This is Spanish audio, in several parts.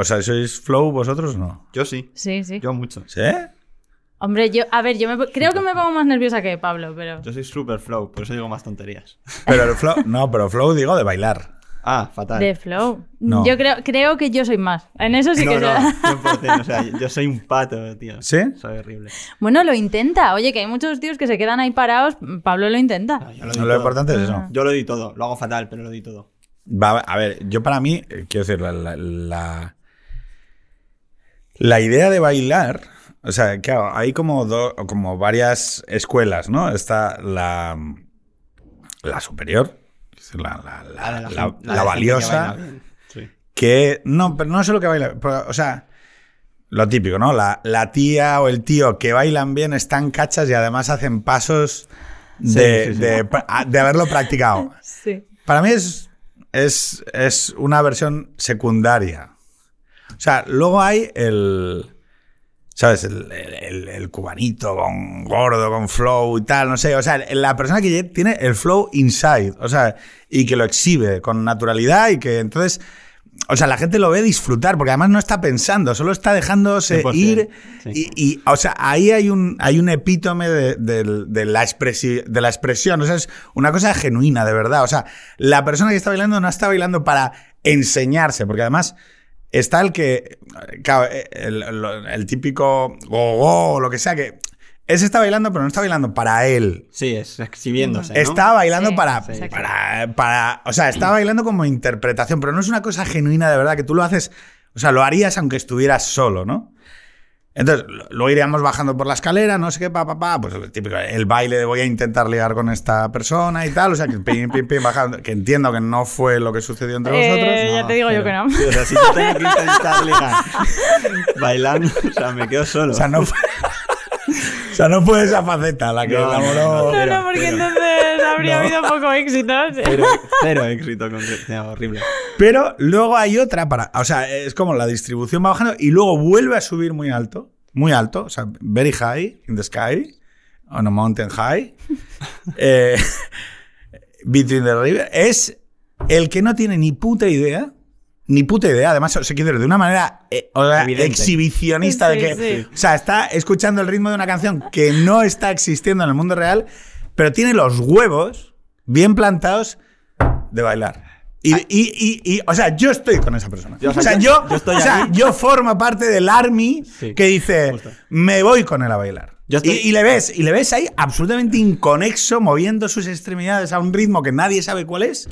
o sea, ¿sois flow vosotros o no? Yo sí. Sí, sí. Yo mucho. ¿Sí? Hombre, yo, a ver, yo me- creo que me pongo más nerviosa que Pablo, pero. Yo soy super flow, por eso digo más tonterías. Pero el flow, no, pero flow digo de bailar. Ah, fatal. De flow. No. Yo creo, creo que yo soy más. En eso sí no, que no, yo- 100%, o sea, yo soy un pato, tío. ¿Sí? Soy horrible. Bueno, lo intenta. Oye, que hay muchos tíos que se quedan ahí parados. Pablo lo intenta. Ah, yo lo, importante es eso. Yo lo di todo. Lo hago fatal, pero lo di todo. Va, a ver, yo para mí, eh, quiero decir, la, la, la, la idea de bailar, o sea, claro, hay como, do- como varias escuelas, ¿no? Está la, la superior, que la, la- la- que valiosa, bien. Sí. que no, pero no solo que baila, pero, o sea, lo típico, ¿no? La, la tía o el tío que bailan bien están cachas y además hacen pasos de, Sí, sí, sí. de- de haberlo practicado. Sí. Para mí es, es, es una versión secundaria. O sea, luego hay el. ¿Sabes? El, el- el cubanito con gordo, con flow y tal, no sé. O sea, la persona que tiene el flow inside. O sea, y que lo exhibe con naturalidad y que entonces. O sea, la gente lo ve disfrutar, porque además no está pensando, solo está dejándose 100%, ir. sí. Y, y, o sea, ahí hay un, hay un epítome de, de- de la de la expresión. O sea, es una cosa genuina, de verdad. O sea, la persona que está bailando no está bailando para enseñarse, porque además está el que. Claro, el, el- el típico o lo que sea, que ese está bailando, pero no está bailando para él. Sí, es exhibiéndose. ¿no? Está bailando Sí, para, sí, para, para- O sea, está bailando como interpretación, pero no es una cosa genuina de verdad, que tú lo haces. O sea, lo harías aunque estuvieras solo, ¿no? Entonces, lo- luego iríamos bajando por la escalera, no sé qué, pa, pa, pa, pues el típico, el baile de voy a intentar ligar con esta persona y tal, o sea, que pim, pim, pim, bajando, que entiendo que no fue lo que sucedió entre vosotros. Eh, ya te digo yo que no. Sí, o sea, si yo tengo que intentar ligar bailando, o sea, me quedo solo. O sea, no fue, o sea, no fue esa faceta la que No, enamoró. No, Pero- no, porque pero- entonces habría No. habido poco éxito. Cero, cero éxito con no, horrible. Pero luego hay otra para. O sea, es como la distribución va bajando y luego vuelve a subir muy alto. Muy alto. O sea, very high in the sky. On a mountain high. eh, between the river. Es el que no tiene ni puta idea. Ni puta idea. Además, se quiere decir, de una manera eh, o sea, exhibicionista de que. sí. O sea, está escuchando el ritmo de una canción que no está existiendo en el mundo real, pero tiene los huevos bien plantados de bailar. Y, y, y, y, o sea, yo estoy con esa persona. Yo, o sea, yo- yo, estoy o sea, yo formo parte del army Sí, que dice, justo. me voy con él a bailar. Yo estoy- y, y le ves, y le ves ahí absolutamente inconexo, moviendo sus extremidades a un ritmo que nadie sabe cuál es.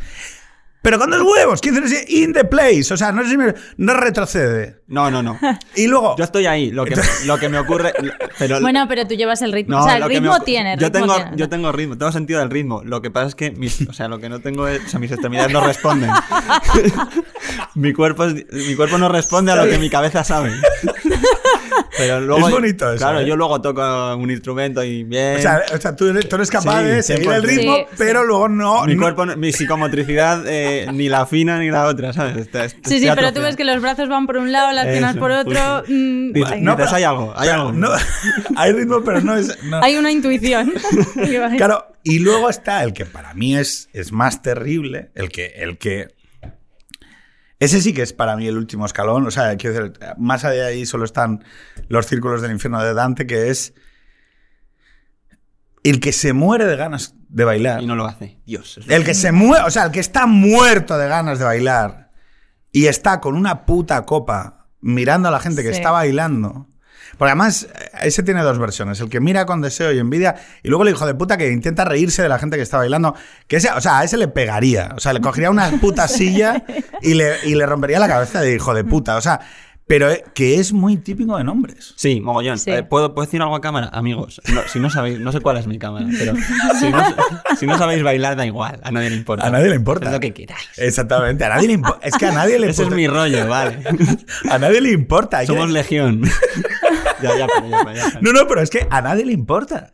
Pero con dos huevos, quiere decir, in the place. O sea, no, se me- no retrocede. No, no, no. Y luego, Yo estoy ahí. Lo que, lo que me ocurre. Pero, Bueno, pero tú llevas el ritmo. No, o sea, el ritmo tiene. Yo ritmo tengo, tiene. yo tengo ritmo, tengo sentido del ritmo. Lo que pasa es que mis, o sea, lo que no tengo es, o sea, mis extremidades no responden. mi, cuerpo es- mi cuerpo no responde a lo que mi cabeza sabe. Pero luego, Es bonito eso, Claro, ¿eh? yo luego toco un instrumento y bien. o sea, o sea, tú, eres, tú eres capaz Sí, de seguir el 100%. ritmo, Sí, sí. pero luego no. mi no- cuerpo, no- mi psicomotricidad, eh, ni la fina ni la otra, ¿sabes? Está- está- Sí, sí, pero tú ves que los brazos van por un lado, las piernas por otro. justo. mm, Dices, No, pero- hay algo, hay algo. no- hay ritmo, pero no es. no. hay una intuición. Claro, y luego está el que para mí es, es más terrible, el que, el que. Ese sí que es para mí el último escalón. O sea, quiero decir, más allá de ahí solo están los círculos del infierno de Dante, que es. El que se muere de ganas de bailar. Y no lo hace. Dios. El que se muere, o sea, el que está muerto de ganas de bailar y está con una puta copa mirando a la gente que Sí. está bailando. Porque además, ese tiene dos versiones. El que mira con deseo y envidia, y luego el hijo de puta que intenta reírse de la gente que está bailando. Que ese, o sea, a ese le pegaría. O sea, le cogería una puta silla y le, y le rompería la cabeza de hijo de puta. O sea, pero eh, que es muy típico de nombres. Sí, mogollón. Sí. Eh, ¿puedo, ¿Puedo decir algo a cámara? Amigos, no- si no sabéis, no sé cuál es mi cámara, pero si no, si no sabéis bailar, da igual, a nadie le importa. A nadie le importa. Haced lo que queráis. Exactamente. A nadie le importa. Es que a nadie le Ese es importa. mi rollo, vale. A nadie le importa. Hay que- Somos legión. ya, ya, pero ya, ya, pero. No, no, pero es que a nadie le importa.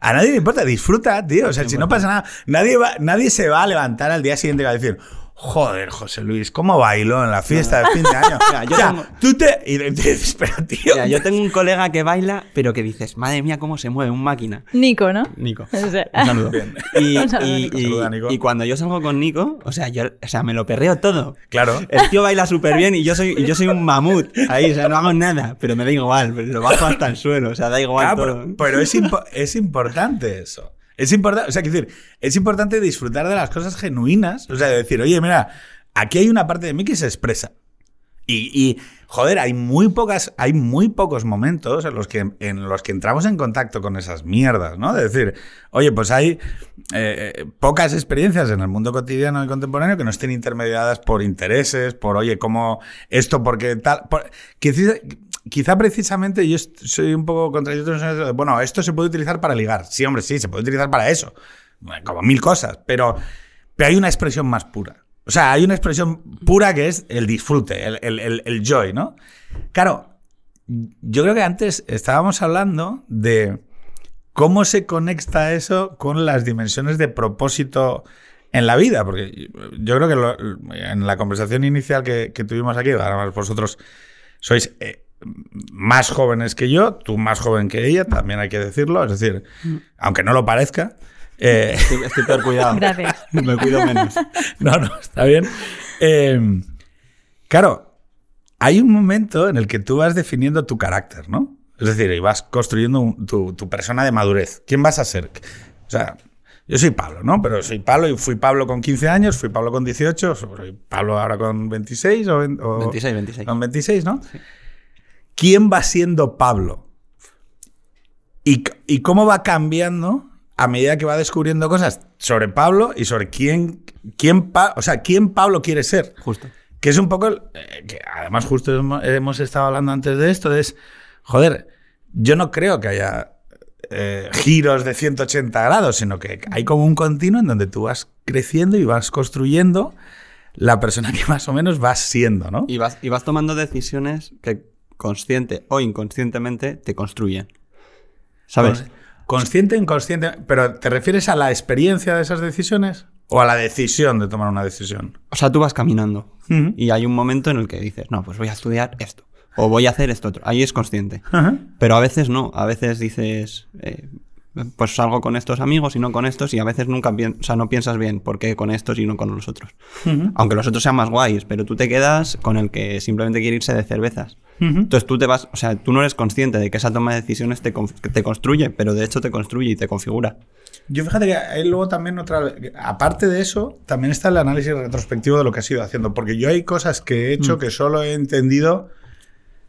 A nadie le importa. Disfruta, tío. O sea, si no pasa nada, nadie, va, nadie se va a levantar al día siguiente y va a decir, Joder, José Luis, ¿cómo bailó en la fiesta de fin de año? Mira, yo o sea, tengo- tú te... Y dices, espera, tío. Mira, yo tengo un colega que baila, pero que dices, madre mía, cómo se mueve un máquina. Nico, ¿no? Nico. O sea, Un saludo. Y, Un saludo, y- Nico. y- Saluda, Nico. y cuando yo salgo con Nico, o sea, yo, o sea, me lo perreo todo. Claro. El tío baila súper bien y yo soy, y yo soy un mamut ahí, o sea, no hago nada, pero me da igual, pero lo bajo hasta el suelo, o sea, da igual Ah, todo. pero, pero es, impo- es importante eso. Es importante, o sea, decir, es importante disfrutar de las cosas genuinas. O sea, de decir, oye, mira, aquí hay una parte de mí que se expresa. Y, joder, hay muy pocas, hay muy pocos momentos en los que en los que entramos en contacto con esas mierdas, ¿no? De decir, oye, pues hay eh, eh, pocas experiencias en el mundo cotidiano y contemporáneo que no estén intermediadas por intereses, por oye, cómo esto, porque tal. por- quizá, quizá precisamente yo soy un poco contradictorio Bueno, esto se puede utilizar para ligar. Sí, hombre, sí, se puede utilizar para eso. Como mil cosas, pero, pero hay una expresión más pura. O sea, hay una expresión pura que es el disfrute, el, el- el- joy, ¿no? Claro, yo creo que antes estábamos hablando de cómo se conecta eso con las dimensiones de propósito en la vida, porque yo creo que en la conversación inicial que, que tuvimos aquí, además vosotros sois eh, más jóvenes que yo, tú más joven que ella, también hay que decirlo, es decir, aunque no lo parezca. eh, Estoy, estoy peor cuidado. Gracias. Me cuido menos. no, no, está bien. Eh, claro, hay un momento en el que tú vas definiendo tu carácter, ¿no? Es decir, y vas construyendo un- tu, tu persona de madurez. ¿Quién vas a ser? O sea, yo soy Pablo, ¿no? Pero soy Pablo y fui Pablo con 15 años, fui Pablo con 18, soy Pablo ahora con 26 o, o- 26, 26. Con 26, ¿no? ¿Quién va siendo Pablo? ¿Y, y cómo va cambiando a medida que va descubriendo cosas sobre Pablo y sobre quién, quién, Pa- o sea, quién Pablo quiere ser? Justo. Que es un poco, el- eh, que además justo hemos, hemos estado hablando antes de esto, es, joder, yo no creo que haya eh, giros de 180 grados, sino que hay como un continuo en donde tú vas creciendo y vas construyendo la persona que más o menos vas siendo, ¿no? Y vas, y vas tomando decisiones que consciente o inconscientemente te construyen. ¿Sabes? Cons- Consciente o inconsciente, pero ¿te refieres a la experiencia de esas decisiones o a la decisión de tomar una decisión? O sea, tú vas caminando y hay un momento en el que dices, no, pues voy a estudiar esto. O voy a hacer esto otro. Ahí es consciente. Pero a veces no. A veces dices, eh, pues salgo con estos amigos y no con estos. Y a veces nunca pien- o sea, no piensas bien por qué con estos y no con los otros. Aunque los otros sean más guays, pero tú te quedas con el que simplemente quiere irse de cervezas. Entonces tú te vas, o sea, tú no eres consciente de que esa toma de decisiones te, te construye, pero de hecho te construye y te configura. Yo fíjate que hay luego también otra. Aparte de eso, también está el análisis retrospectivo de lo que has ido haciendo. Porque yo hay cosas que he hecho que solo he entendido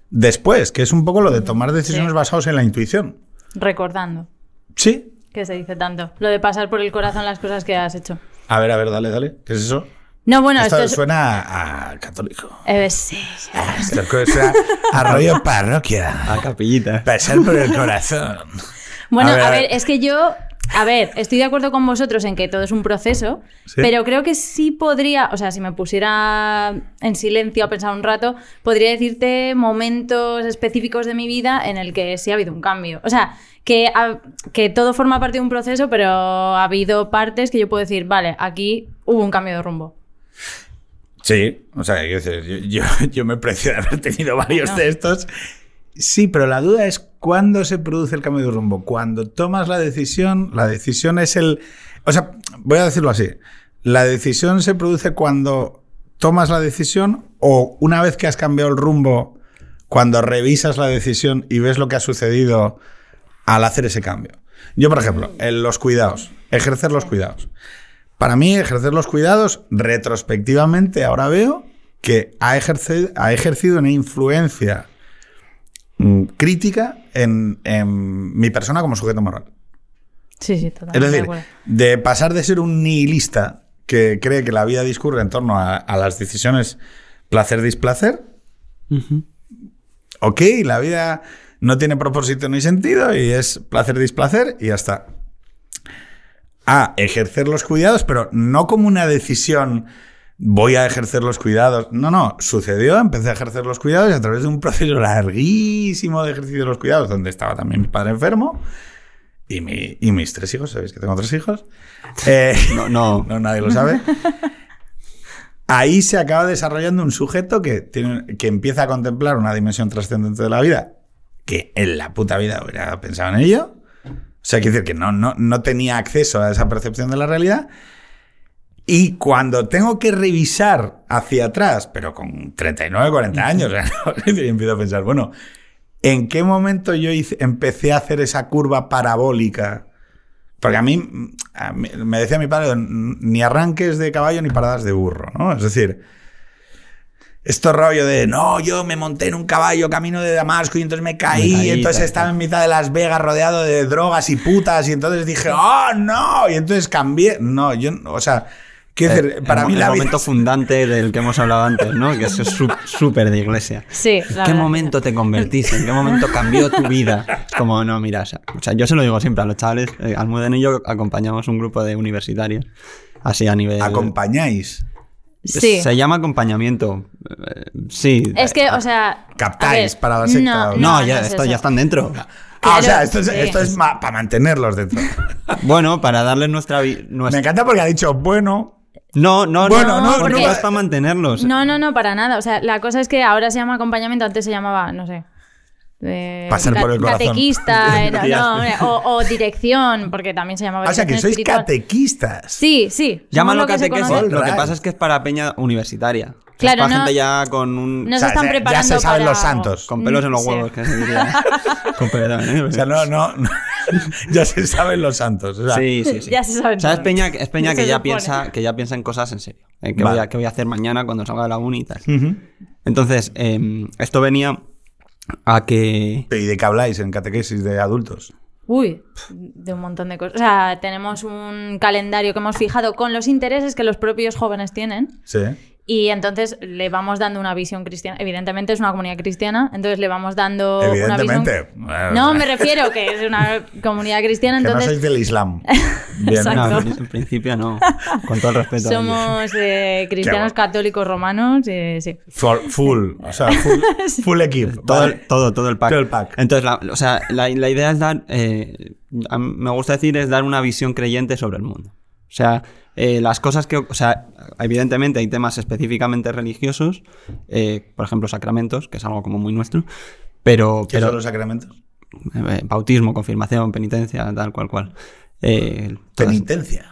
después, que es un poco lo de tomar decisiones Sí. basadas en la intuición. Recordando, Sí. que se dice tanto. Lo de pasar por el corazón las cosas que has hecho. A ver, a ver, dale, dale. ¿Qué es eso? No, bueno, esto esto es... suena a, a católico. eh, sí. Esto suena a rollo parroquia. A capillita. Pasar por el corazón. Bueno, ver, a ver. es que yo, a ver, estoy de acuerdo con vosotros en que todo es un proceso, Sí. pero creo que sí podría, o sea, si me pusiera en silencio a pensar un rato, podría decirte momentos específicos de mi vida en el que sí ha habido un cambio. O sea, que, que todo forma parte de un proceso, pero ha habido partes que yo puedo decir, vale, aquí hubo un cambio de rumbo. Sí, o sea, yo, yo, yo me precio de haber tenido varios No. de estos. Sí, pero la duda es cuándo se produce el cambio de rumbo. Cuando tomas la decisión, la decisión es el... O sea, voy a decirlo así. La decisión se produce cuando tomas la decisión o una vez que has cambiado el rumbo, cuando revisas la decisión y ves lo que ha sucedido al hacer ese cambio. Yo, por ejemplo, en los cuidados, ejercer los cuidados. Para mí, ejercer los cuidados, retrospectivamente, ahora veo que ha ejercido, ha ejercido una influencia mm, crítica en, en mi persona como sujeto moral. Sí, sí, Es totalmente. de decir, de pasar de ser un nihilista que cree que la vida discurre en torno a, a las decisiones placer-displacer, ok, la vida no tiene propósito ni sentido y es placer-displacer y ya está. A ejercer los cuidados, pero no como una decisión voy a ejercer los cuidados. No, no, sucedió, empecé a ejercer los cuidados y a través de un proceso larguísimo de ejercicio de los cuidados, donde estaba también mi padre enfermo y, mi- y mis tres hijos, sabéis que tengo tres hijos. Eh, No, no. no, nadie lo sabe. ahí se acaba desarrollando un sujeto que, tiene, que empieza a contemplar una dimensión trascendente de la vida, que en la puta vida hubiera pensado en ello. O sea, quiere decir que no, no, no tenía acceso a esa percepción de la realidad. Y cuando tengo que revisar hacia atrás, pero con 39, 40 años, y empiezo a pensar, bueno, ¿en qué momento yo hice- empecé a hacer esa curva parabólica? Porque a mí, a mí- me decía mi padre, ni arranques de caballo ni paradas de burro, ¿no? Es decir, esto rollo de, no, yo me monté en un caballo camino de Damasco y entonces me caí, Me caí, y entonces tal, estaba tal. en mitad de Las Vegas rodeado de drogas y putas y entonces dije, oh, no, y entonces cambié. No, yo, o sea, quiero decir, Eh, para el, mí el la vida... momento fundante del que hemos hablado antes, ¿no? Que es su- súper de iglesia. Sí, ¿En la qué verdad. momento te convertiste? ¿En qué momento cambió tu vida? Es como, no, mira, o sea, o sea, yo se lo digo siempre a los chavales. Eh, Almudena y yo acompañamos un grupo de universitarios, así a nivel... Acompañáis. Sí. Se llama acompañamiento. Eh, Sí. Es que, o sea. Captáis ver, para la secta, ¿o? No, no ya, es esto ya están dentro. Ah, o Claro, sea, esto es, sí. esto es para mantenerlos dentro. Bueno, para darles nuestra... vi- Me nuestra... encanta porque ha dicho, bueno, No, no, Bueno, no, no, porque- no es para mantenerlos. No, no, no, para nada. O sea, la cosa es que ahora se llama acompañamiento, antes se llamaba, no sé. Eh, Pasar por el corazón. Catequista, eh, no, o, o dirección, porque también se llamaba o sea, que sois espiritual. catequistas. Sí, sí. Llámalo lo que Lo que pasa es que es para peña universitaria. Claro, no- gente ya con un... No O sea, se están ya- ya preparando se saben para los santos. Con pelos en los Sí. huevos, que se diría. con pelos también, ¿eh? O sea, no, no, no. ya se saben los santos. O sea, Sí, sí, sí. Ya se saben O sea, es todo. peña, es peña que ya piensa, que ya piensa en cosas en serio. En qué, Vale. voy a, qué voy a hacer mañana cuando salga de la uni y tal. Entonces, eh, esto venía a que... ¿Y de qué habláis en catequesis de adultos? Uy, de un montón de cosas. O sea, tenemos un calendario que hemos fijado con los intereses que los propios jóvenes tienen. Sí. Y entonces le vamos dando una visión cristiana. Evidentemente es una comunidad cristiana, entonces le vamos dando una Evidentemente. visión. No, me refiero que es una comunidad cristiana, Que no entonces sois del Islam. Bien. No, en principio no. Con todo el respeto. somos eh, cristianos católicos romanos. eh, sí. Full, full, o sea, full, full equipo. Todo, todo, todo el pack. Todo el pack. Entonces, la, o sea, la, la idea es dar, eh, me gusta decir, es dar una visión creyente sobre el mundo. O sea, eh, las cosas que, o sea, evidentemente hay temas específicamente religiosos, eh, por ejemplo, sacramentos, que es algo como muy nuestro, pero, ¿Qué pero son los sacramentos? eh, bautismo, confirmación, penitencia, tal cual cual. Eh, todas- Penitencia.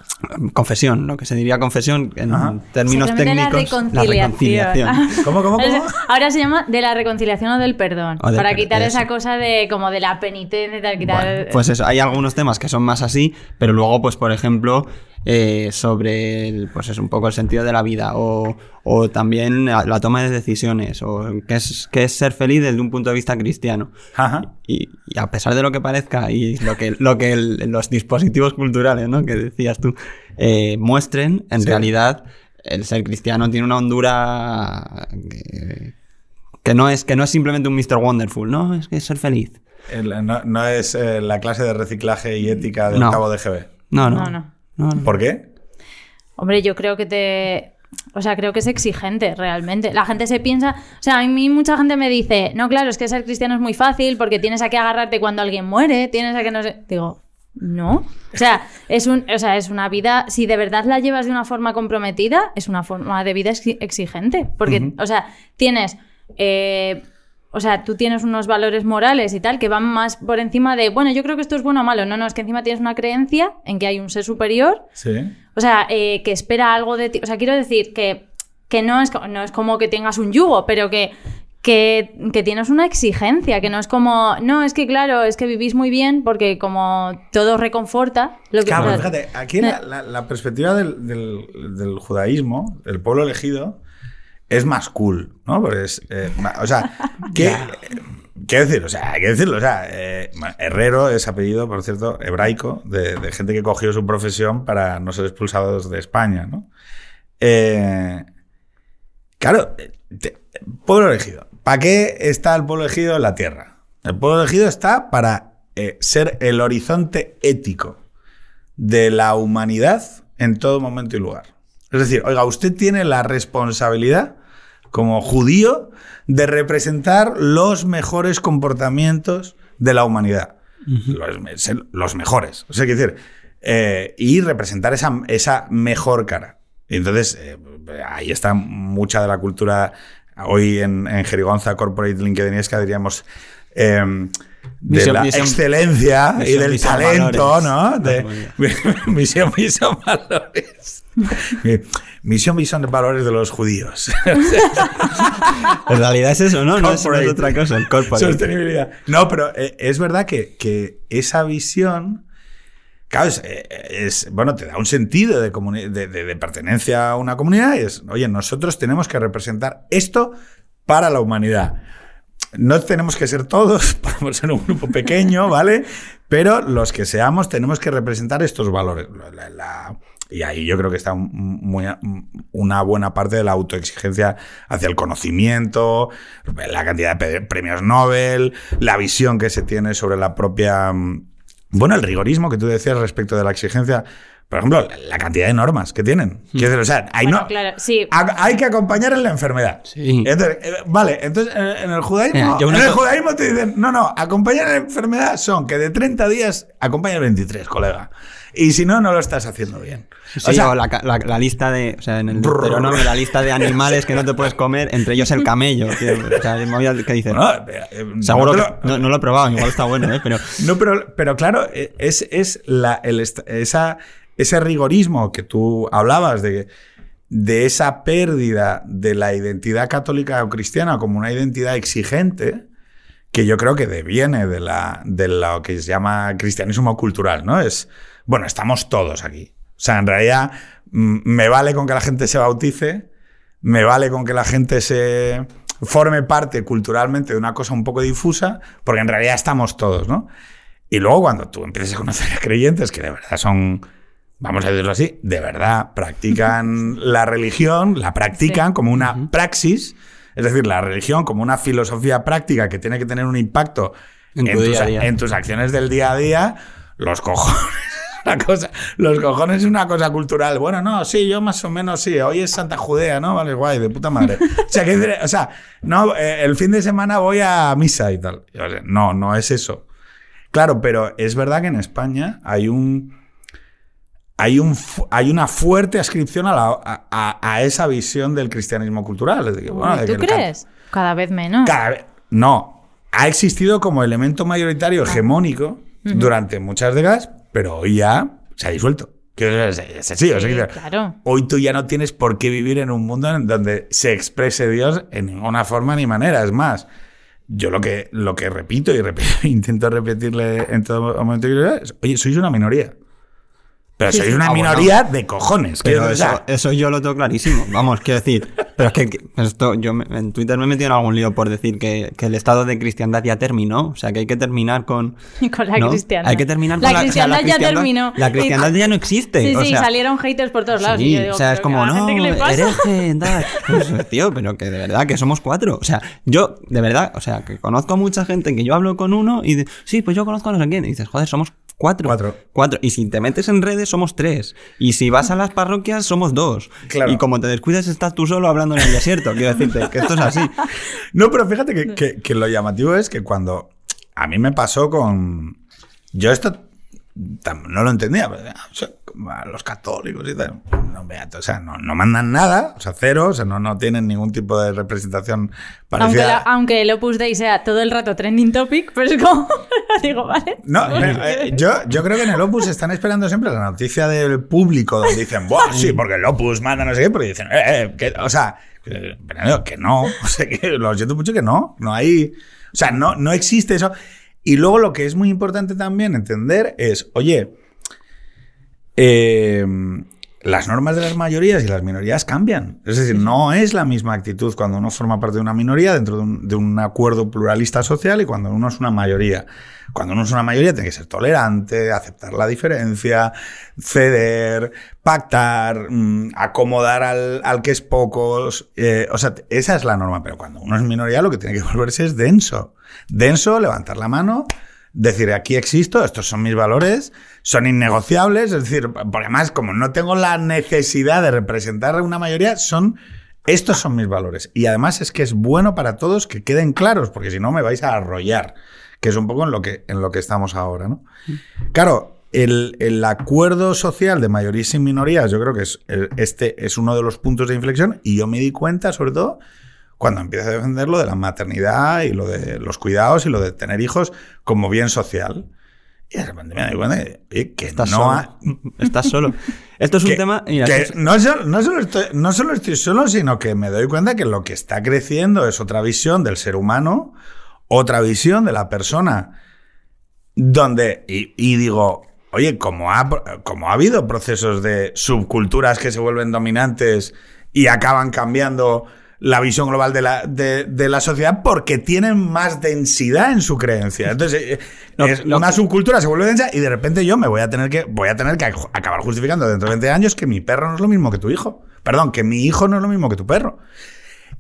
confesión, lo que se diría confesión en Ajá. términos de la técnicos, reconciliación. ¿Cómo, cómo, cómo? Ahora se llama de la reconciliación o del perdón. O del para per- quitar eso. esa cosa de como de la penitencia, de quitar. Bueno, pues eso, hay algunos temas que son más así, pero luego, pues, por ejemplo, eh, sobre el, pues es un poco el sentido de la vida, o, o también la, la toma de decisiones, o qué es, qué es ser feliz desde un punto de vista cristiano. Ajá. Y, y a pesar de lo que parezca y lo que, lo que el- los dispositivos culturales, ¿no? Que decías tú, eh, muestren, en Sí. realidad, el ser cristiano tiene una hondura que, que no es, que no es simplemente un Mr. Wonderful, ¿no? Es que es ser feliz. El- no, no es eh, la clase de reciclaje y ética del No. cabo de GB. No, no. No, no. no, no. ¿Por qué? Hombre, yo creo que te. O sea, creo que es exigente realmente. La gente se piensa. O sea, a mí mucha gente me dice, no, claro, es que ser cristiano es muy fácil porque tienes a que agarrarte cuando alguien muere, tienes a que no sé. Digo, no. O sea, es, un, o sea, es una vida. Si de verdad la llevas de una forma comprometida, es una forma de vida exi- exigente. Porque, o sea, tienes. eh, o sea, tú tienes unos valores morales y tal que van más por encima de, bueno, yo creo que esto es bueno o malo. No, no, es que encima tienes una creencia en que hay un ser superior Sí. o sea, eh, que espera algo de ti. O sea, quiero decir que, que no, es, no es como que tengas un yugo, pero que, que, que tienes una exigencia, que no es como, no, es que claro, es que vivís muy bien porque como todo reconforta. Lo que, Claro, o sea, fíjate, aquí la, la- la perspectiva del, del- del judaísmo, del pueblo elegido, es más cool, ¿no? Porque es, eh, o sea, ¿qué, quiero decir? O sea, hay que decirlo, o sea, eh, Herrero es apellido, por cierto, hebraico, de, de gente que cogió su profesión para no ser expulsados de España, ¿no? Eh, claro, eh, te- pueblo elegido. ¿Para qué está el pueblo elegido en la tierra? El pueblo elegido está para eh, ser el horizonte ético de la humanidad en todo momento y lugar. Es decir, oiga, usted tiene la responsabilidad como judío de representar los mejores comportamientos de la humanidad. los, mejores. O sea, quiero decir, eh, y representar esa, esa mejor cara. Y entonces, eh, ahí está mucha de la cultura. Hoy en, en Jerigonza Corporate LinkedInesca diríamos. eh, de Misión, la misión. excelencia y del talento, valores. ¿no? De, misión, misión, valores. Misión, misión, valores de los judíos. En realidad es eso, ¿no? No es, no es otra cosa, el corporate. Sostenibilidad. No, pero eh, es verdad que, que esa visión, claro, es, eh, es- bueno, te da un sentido de, de, de- de pertenencia a una comunidad y es, oye, nosotros tenemos que representar esto para la humanidad. No tenemos que ser todos, podemos ser un grupo pequeño, ¿vale? Pero los que seamos tenemos que representar estos valores. La- la- y ahí yo creo que está muy, una buena parte de la autoexigencia hacia el conocimiento, la cantidad de premios Nobel, la visión que se tiene sobre la propia... mm, Bueno, el rigorismo que tú decías respecto de la exigencia. Por ejemplo, la- cantidad de normas que tienen. Quiero decir, o sea, hay, Bueno, no, claro, sí. ha- hay que acompañar en la enfermedad. Sí. Entonces, eh, vale, entonces eh, en el judaísmo, en el judaísmo te dicen, no, no, acompañar en la enfermedad son que de 30 días acompaña 23, colega. Y si no, no lo estás haciendo bien. Sí, o sea, o la, la- la lista de. O sea, en el. Deuteronomio, la lista de animales que no te puedes comer, entre ellos el camello. tío. O sea, que dices. bueno, eh, eh, Seguro no que. lo- No, no lo he probado, igual está bueno, ¿eh? Pero. No, pero, pero claro, eh, es, es la, el esa, ese rigorismo que tú hablabas de, de esa pérdida de la identidad católica o cristiana como una identidad exigente, que yo creo que deviene de, la, de lo que se llama cristianismo cultural, ¿no? Es, bueno, estamos todos aquí. O sea, en realidad mm, me vale con que la gente se bautice, me vale con que la gente se forme parte culturalmente de una cosa un poco difusa, porque en realidad estamos todos, ¿no? Y luego cuando tú empiezas a conocer a creyentes que de verdad son, vamos a decirlo así, de verdad practican la religión, la practican Sí. como una praxis, es decir, la religión como una filosofía práctica que tiene que tener un impacto En tu tus, en tus acciones del día a día, los cojones. Una cosa, los cojones es una cosa cultural. Bueno, no, sí, yo más o menos sí. Hoy es Santa Judea, ¿no? Vale, guay, de puta madre. O sea, que, o sea no, eh, el fin de semana voy a misa y tal. No, no es eso. Claro, pero es verdad que en España hay un. Hay, un, hay una fuerte ascripción a, la- a, esa visión del cristianismo cultural. Bueno, ¿Tú que crees? Cada vez menos. cada vez- no, ha existido como elemento Ah. mayoritario hegemónico durante muchas décadas, pero hoy ya se ha disuelto. Que es, es así, o sea, Sí, claro. Hoy tú ya no tienes por qué vivir en un mundo en donde se exprese Dios en ninguna forma ni manera. Es más, yo lo que, lo que repito y repito, intento repetirle en todo momento es, oye, sois una minoría. Pero Sí, sois sí. una Ah, bueno. minoría de cojones. Pero eso, eso yo lo tengo clarísimo. Vamos, quiero decir. Pero es que que esto, yo me- en Twitter me he metido en algún lío por decir que, que el estado de cristiandad ya terminó. O sea, que hay que terminar con. Con la ¿no? cristiandad. Hay que terminar La con la, o sea, cristiandad ya terminó. La cristiandad ya no existe. Sí, o sí, sea, salieron haters por todos lados. y Sí, yo digo, o sea, es ¿pero como, la no, hereje. Pues, tío, pero que de verdad, que somos cuatro. O sea, yo, de verdad, o sea, que conozco a mucha gente que yo hablo con uno y de, sí, pues yo conozco a no sé quién. Y dices, joder, somos cuatro. Cuatro. Cuatro. Y si te metes en redes, somos tres. Y si vas a las parroquias, somos dos. Claro. Y como te descuidas, estás tú solo hablando en el desierto. Quiero decirte que esto es así. No, pero fíjate que, que- que lo llamativo es que cuando a mí me pasó con... Yo esto no lo entendía. pero, o sea, como a los católicos y tal. No, vea, o sea, no, no mandan nada, o sea, cero, o sea, no, no tienen ningún tipo de representación Aunque, parecida. la- aunque el Opus Dei sea todo el rato trending topic, pero es como. digo, vale. No, eh, eh, yo, yo creo que en el Opus están esperando siempre la noticia del público donde dicen, Buah, sí, porque el Opus manda no sé qué, pero dicen, eh, eh, que, o sea, que no, o sea, que lo siento mucho que no, no hay, o sea, no, no existe eso. Y luego lo que es muy importante también entender es, oye, eh, las normas de las mayorías y las minorías cambian. Es decir, no es la misma actitud cuando uno forma parte de una minoría dentro de un, de un acuerdo pluralista social y cuando uno es una mayoría. Cuando uno es una mayoría tiene que ser tolerante, aceptar la diferencia, ceder, pactar, mm, acomodar al, al que es pocos. eh, o sea, esa es la norma. Pero cuando uno es minoría lo que tiene que volverse es denso. Denso, levantar la mano, decir aquí existo, estos son mis valores, son innegociables, es decir, porque además como no tengo la necesidad de representar a una mayoría, son estos son mis valores. Y además es que es bueno para todos que queden claros, porque si no me vais a arrollar, que es un poco en lo que, en lo que estamos ahora, ¿no? Claro, el, el acuerdo social de mayorías y minorías, yo creo que es, este es uno de los puntos de inflexión y yo me di cuenta, sobre todo, cuando empieza a defender lo de la maternidad y lo de los cuidados y lo de tener hijos como bien social. Y de repente me di cuenta oye, que Estás no solo. ha- Estás solo. Esto es un que- tema. mira, que esto es- no, solo, no, solo estoy, no solo estoy solo, sino que me doy cuenta que lo que está creciendo es otra visión del ser humano, otra visión de la persona, donde, y, y digo, oye, como ha, como ha habido procesos de subculturas que se vuelven dominantes y acaban cambiando la visión global de la, de, de la sociedad porque tienen más densidad en su creencia. Entonces, eh, es lo- una subcultura se vuelve densa y de repente yo me voy a tener que voy a tener que ac- acabar justificando dentro de 20 años que mi perro no es lo mismo que tu hijo. Perdón, que mi hijo no es lo mismo que tu perro.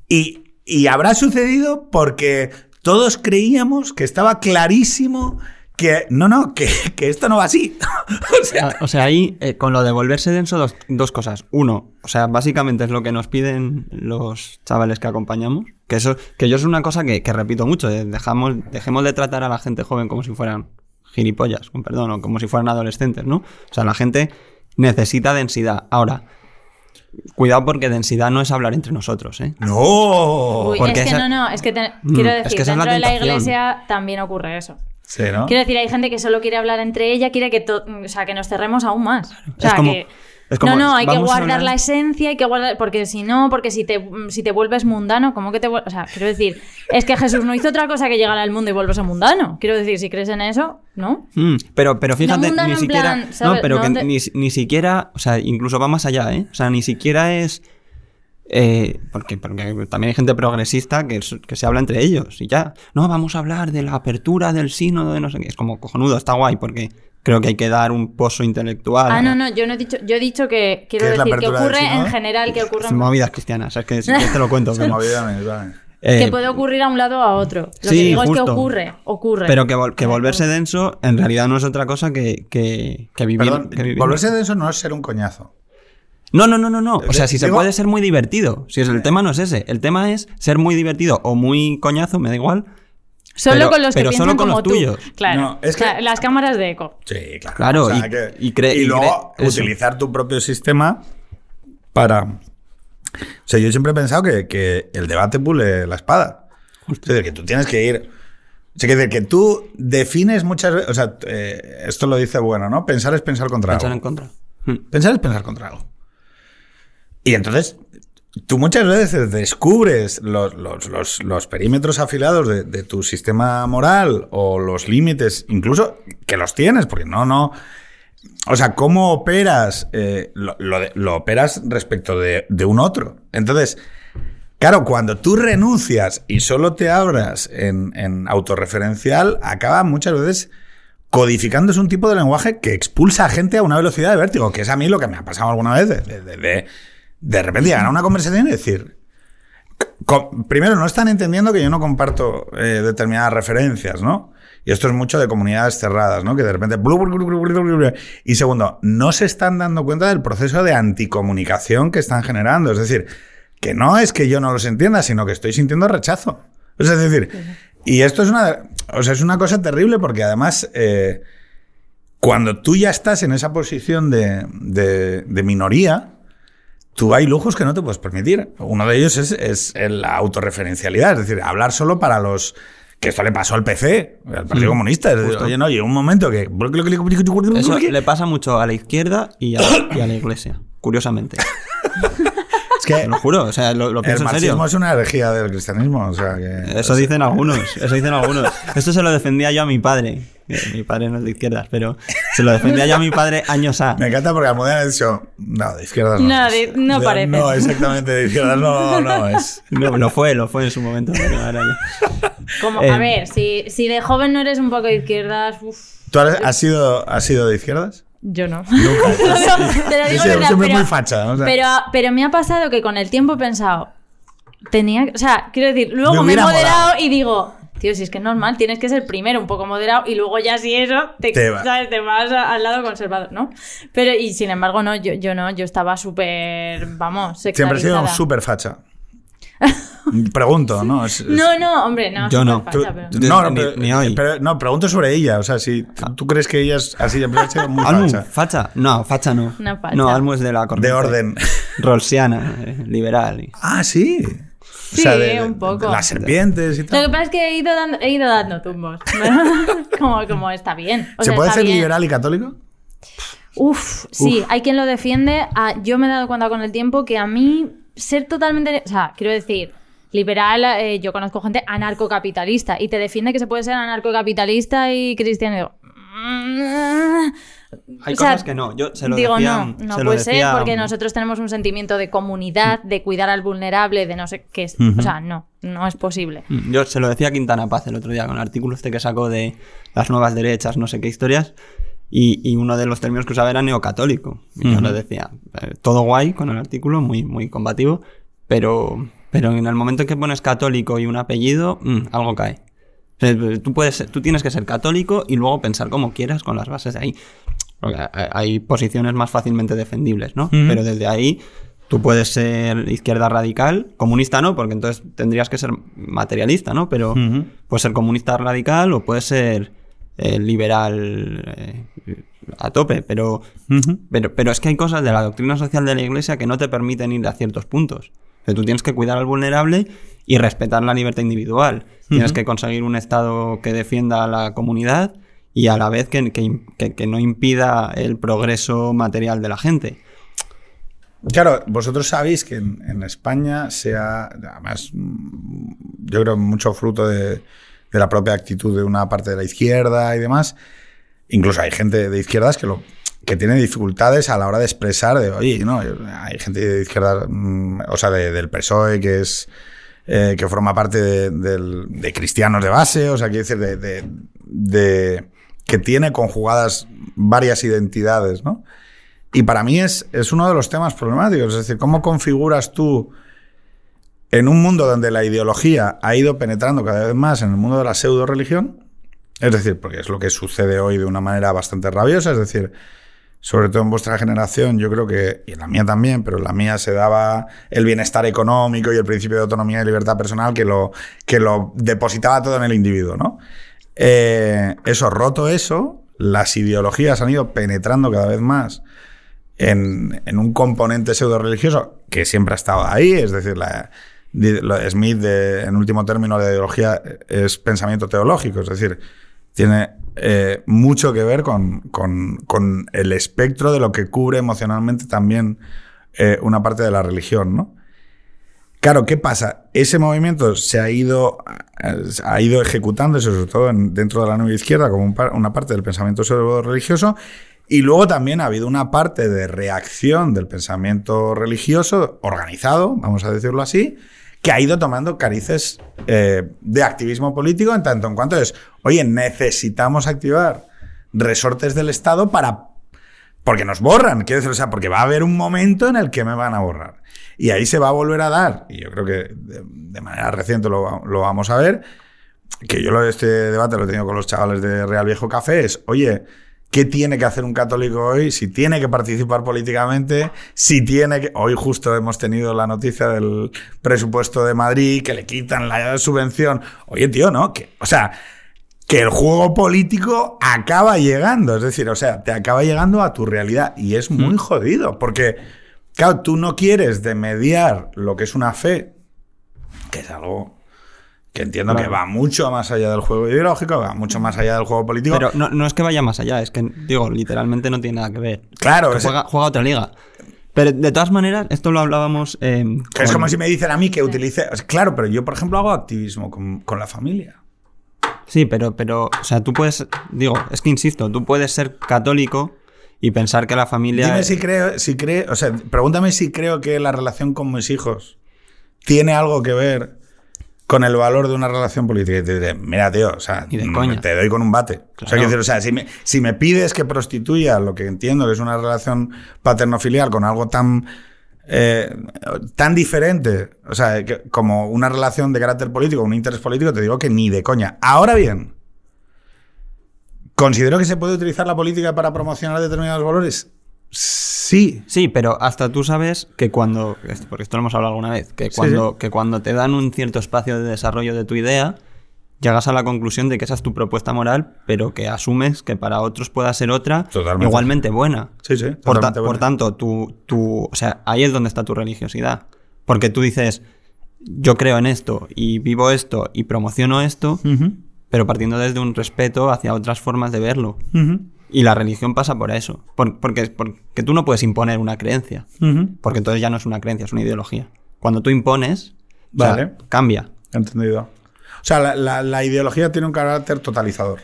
Y, y habrá sucedido porque todos creíamos que estaba clarísimo que no, no, que, que esto no va así. o sea, O sea, ahí, eh, con lo de volverse denso, dos, dos cosas. Uno, o sea, básicamente es lo que nos piden los chavales que acompañamos. Que eso, que yo es una cosa que, que repito mucho. eh, dejamos, dejemos de tratar a la gente joven como si fueran gilipollas, con perdón, o como si fueran adolescentes, ¿no? O sea, la gente necesita densidad. Ahora, cuidado porque densidad no es hablar entre nosotros, ¿eh? no. Uy, porque es que esa- no, no, es que te- Mm, quiero es decir, que esa es la dentro de la iglesia también ocurre eso. Sí, ¿no? Quiero decir, hay gente que solo quiere hablar entre ella, quiere que, o sea, que nos cerremos aún más. O sea, como- que... como, no, no, hay que guardar la esencia, hay que guardar... Porque si no, porque si te, si te vuelves mundano, ¿cómo que te vuelves...? O sea, quiero decir, es que Jesús no hizo otra cosa que llegar al mundo y volverse mundano. Quiero decir, si crees en eso, ¿no? Mm, pero, pero fíjate, ni siquiera. plan, no, pero No que te- ni, ni siquiera. O sea, incluso va más allá, ¿eh? O sea, ni siquiera es. Eh, porque, porque también hay gente progresista que, es- que se habla entre ellos y ya. No, vamos a hablar de la apertura del sínodo de no sé qué. Es como cojonudo, está guay porque creo que hay que dar un pozo intelectual. Ah, no, no, yo no he dicho... Yo he dicho que... Quiero ¿Qué es decir, que ocurre en general, que ocurre... en- Movidas cristianas, es que si te lo cuento. Se pero- eh, Que puede ocurrir a un lado o a otro. Lo sí, que digo es justo. que ocurre, ocurre. Pero que, vol- que volverse denso en realidad no es otra cosa que, que, que vivir. Perdón, que vivir- volverse de eso no es ser un coñazo. No, no, no, no, no. O sea, si se Digo- puede ser muy divertido. Si es el tema no es ese. El tema es ser muy divertido o muy coñazo, me da igual. Solo pero- con los que pero piensan solo con como los tú. Claro. No, es O sea, que- las cámaras de eco. Sí, claro. Claro, y- que- y cre- y luego cre- utilizar tu propio sistema para. O sea, yo siempre he pensado que, que el debate pule la espada. Es decir, que tú tienes que ir. O sea, que, decir, que tú defines muchas veces. O sea, eh, esto lo dice bueno, ¿no? Pensar es pensar contra Pensar algo. en contra. Pensar es pensar contra algo. Y entonces, tú muchas veces descubres los, los- los- perímetros afilados de, tu sistema moral o los límites, incluso que los tienes, porque no, no. O sea, cómo operas, eh, lo, lo lo operas respecto de, de un otro. Entonces, claro, cuando tú renuncias y solo te abras en, en autorreferencial, acaba muchas veces codificándose un tipo de lenguaje que expulsa a gente a una velocidad de vértigo, que es a mí lo que me ha pasado alguna vez. De- de repente llegar a una conversación y decir. Primero, no están entendiendo que yo no comparto eh, determinadas referencias, ¿no? Y esto es mucho de comunidades cerradas, ¿no? Que de repente. Y segundo, no se están dando cuenta del proceso de anticomunicación que están generando. Es decir, que no es que yo no los entienda, sino que estoy sintiendo rechazo. Es decir, y esto es una, o sea, es una cosa terrible porque además, eh, cuando tú ya estás en esa posición de- de minoría, tú hay lujos que no te puedes permitir. Uno de ellos es, es la autorreferencialidad, es decir, hablar solo para los... Que esto le pasó al PC, al Partido Mm, Comunista. Justo. oye, no, llegó un momento que... Eso le pasa mucho a la izquierda y a, y a la iglesia, curiosamente. Es que lo juro, o sea, lo, lo el pienso en serio. marxismo es una herejía del cristianismo. O sea, que, Eso dicen algunos, eso dicen algunos. Esto se lo defendía yo a mi padre. Mi padre no es de izquierdas, pero se lo defendía yo a mi padre años A. Me encanta porque Almudena ha dicho, no, de izquierdas no. No, de- no parece. No, exactamente, de izquierdas no, no es. No, lo fue, lo fue en su momento. pero ahora ya. Como, Eh, a ver, si, si de joven no eres un poco de izquierdas, uf, ¿Tú has, has sido, has sido de izquierdas? yo no. Nunca. Te lo digo verdad, siempre pero, muy facha. o sea, pero, pero me ha pasado que con el tiempo he pensado, tenía, o sea, quiero decir, luego me, he moderado molado. y digo, tío, si es que es normal, tienes que ser primero un poco moderado y luego ya si eso, te, Te va. ¿sabes? te vas a- al lado conservador, ¿no? Pero, y sin embargo, no, yo, yo no, yo estaba súper, vamos, siempre he sido súper facha. Pregunto, ¿no? Es- es- No, no, hombre, no. Yo no. pero- No, no, pero, ni hoy. pero- no, pregunto sobre ella. O sea, si tú, crees que ella es así de plancha, muy ¿Almu? facha. ¿Facha? No, facha no. Una facha. No, Almu es de la corriente. De orden. Rolsiana, eh, liberal. y- Ah, sí. Sí, un poco. las serpientes y Lo tal. que pasa es que he ido dando, he ido dando tumbos. como, como está bien. O ¿Se sea, puede ser bien. liberal y católico? Uf, sí, hay quien lo defiende. Ah, yo me he dado cuenta con el tiempo que a mí ser totalmente. O sea, quiero decir, liberal, eh, yo conozco gente anarcocapitalista y te defiende que se puede ser anarcocapitalista y cristiano. Y digo, mm, Hay o sea, cosas que no. Yo se lo digo, decía, no, no se puede ser decía- porque nosotros tenemos un sentimiento de comunidad, de cuidar al vulnerable, de no sé qué. es- O sea, no, no es posible. Mm, Yo se lo decía a Quintana Paz el otro día con el artículo este que sacó de las nuevas derechas, no sé qué historias. Y, y uno de los términos que usaba era neocatólico. Y yo le decía, eh, todo guay con el artículo, muy, muy combativo, pero, pero en el momento en que pones católico y un apellido, mm, algo cae. O sea, tú, puedes, ser- tú tienes que ser católico y luego pensar como quieras con las bases de ahí. Porque hay- posiciones más fácilmente defendibles, ¿no? Pero desde ahí tú puedes ser izquierda radical, comunista no, porque entonces tendrías que ser materialista, ¿no? Pero puedes ser comunista radical o puedes ser eh, liberal eh, a tope, pero, pero, pero es que hay cosas de la doctrina social de la iglesia que no te permiten ir a ciertos puntos. O sea, tú tienes que cuidar al vulnerable y respetar la libertad individual. Tienes que conseguir un Estado que defienda a la comunidad y a la vez que, que- que- no impida el progreso material de la gente. Claro, vosotros sabéis que en, España se ha, además, yo creo mucho fruto de, de la propia actitud de una parte de la izquierda y demás. Incluso hay gente de izquierdas que lo que tiene dificultades a la hora de expresar de, oye, no, hay gente de izquierda, mm, o sea, de- del PSOE que es eh, que forma parte de, cristianos de base, o sea, quiere decir, de, de- de- que tiene conjugadas varias identidades, ¿no? Y para mí es, es uno de los temas problemáticos. Es decir, ¿cómo configuras tú en un mundo donde la ideología ha ido penetrando cada vez más en el mundo de la pseudo religión? Es decir, porque es lo que sucede hoy de una manera bastante rabiosa. Es decir, sobre todo en vuestra generación, yo creo que, y en la mía también, pero en la mía se daba el bienestar económico y el principio de autonomía y libertad personal que lo, que lo depositaba todo en el individuo, ¿no? Eh, eso, roto eso, las ideologías han ido penetrando cada vez más en, en un componente pseudo religioso que siempre ha estado ahí, es decir, la, Smith, en último término, la ideología es pensamiento teológico, es decir, tiene eh, mucho que ver con, con- con el espectro de lo que cubre emocionalmente también eh, una parte de la religión, ¿no? Claro, ¿qué pasa? Ese movimiento se ha ido, ha ido ejecutándose, sobre todo en- dentro de la nueva izquierda, como una parte del pensamiento pseudo religioso, y luego también ha habido una parte de reacción del pensamiento religioso organizado, vamos a decirlo así, que ha ido tomando carices eh, de activismo político en tanto en cuanto es, oye, necesitamos activar resortes del Estado para porque nos borran, quiero decir, o sea, porque va a haber un momento en el que me van a borrar. Y ahí se va a volver a dar, y yo creo que de, manera reciente lo vamos a ver, que yo lo, este debate lo he tenido con los chavales de Real Viejo Café, es, oye, ¿qué tiene que hacer un católico hoy? Si tiene que participar políticamente, si tiene que... Hoy justo hemos tenido la noticia del presupuesto de Madrid, que le quitan la subvención. Oye, tío, ¿no? Que, o sea, que el juego político acaba llegando, es decir, o sea, te acaba llegando a tu realidad y es muy jodido, porque, claro, tú no quieres de mediar lo que es una fe, que es algo que entiendo que va mucho más allá del juego ideológico, va mucho más allá del juego político. Pero no, no es que vaya más allá, es que, digo, literalmente no tiene nada que ver. claro, Que es, juega, juega otra liga. Pero de todas maneras, esto lo hablábamos. eh, es como si me dicen a mí que utilice... Claro, pero yo, por ejemplo, hago activismo con, con la familia. Sí, pero, pero, o sea, tú puedes, digo, es que insisto, tú puedes ser católico y pensar que la familia. Dime si creo, si creo, o sea, pregúntame si creo que la relación con mis hijos tiene algo que ver con el valor de una relación política. Y te diré, mira, tío, o sea, te doy con un bate. O sea, decir, o sea, si me, si me pides que prostituya lo que entiendo que es una relación paterno-filial con algo tan eh, tan diferente, o sea, que- como una relación de carácter político, un interés político, te digo que ni de coña. Ahora bien, ¿considero que se puede utilizar la política para promocionar determinados valores? Sí. Sí, pero hasta tú sabes que cuando, porque esto lo hemos hablado alguna vez, que cuando, que cuando te dan un cierto espacio de desarrollo de tu idea, llegas a la conclusión de que esa es tu propuesta moral, pero que asumes que para otros pueda ser otra Totalmente. igualmente buena. Sí, sí, Por, ta- tanto, tu, tu- o sea, ahí es donde está tu religiosidad. Porque tú dices, yo creo en esto y vivo esto y promociono esto, pero partiendo desde un respeto hacia otras formas de verlo. Y la religión pasa por eso. Por- porque, porque tú no puedes imponer una creencia. Porque entonces ya no es una creencia, es una ideología. Cuando tú impones, o sea, Vale. cambia. Entendido. O sea, la, la- la ideología tiene un carácter totalizador.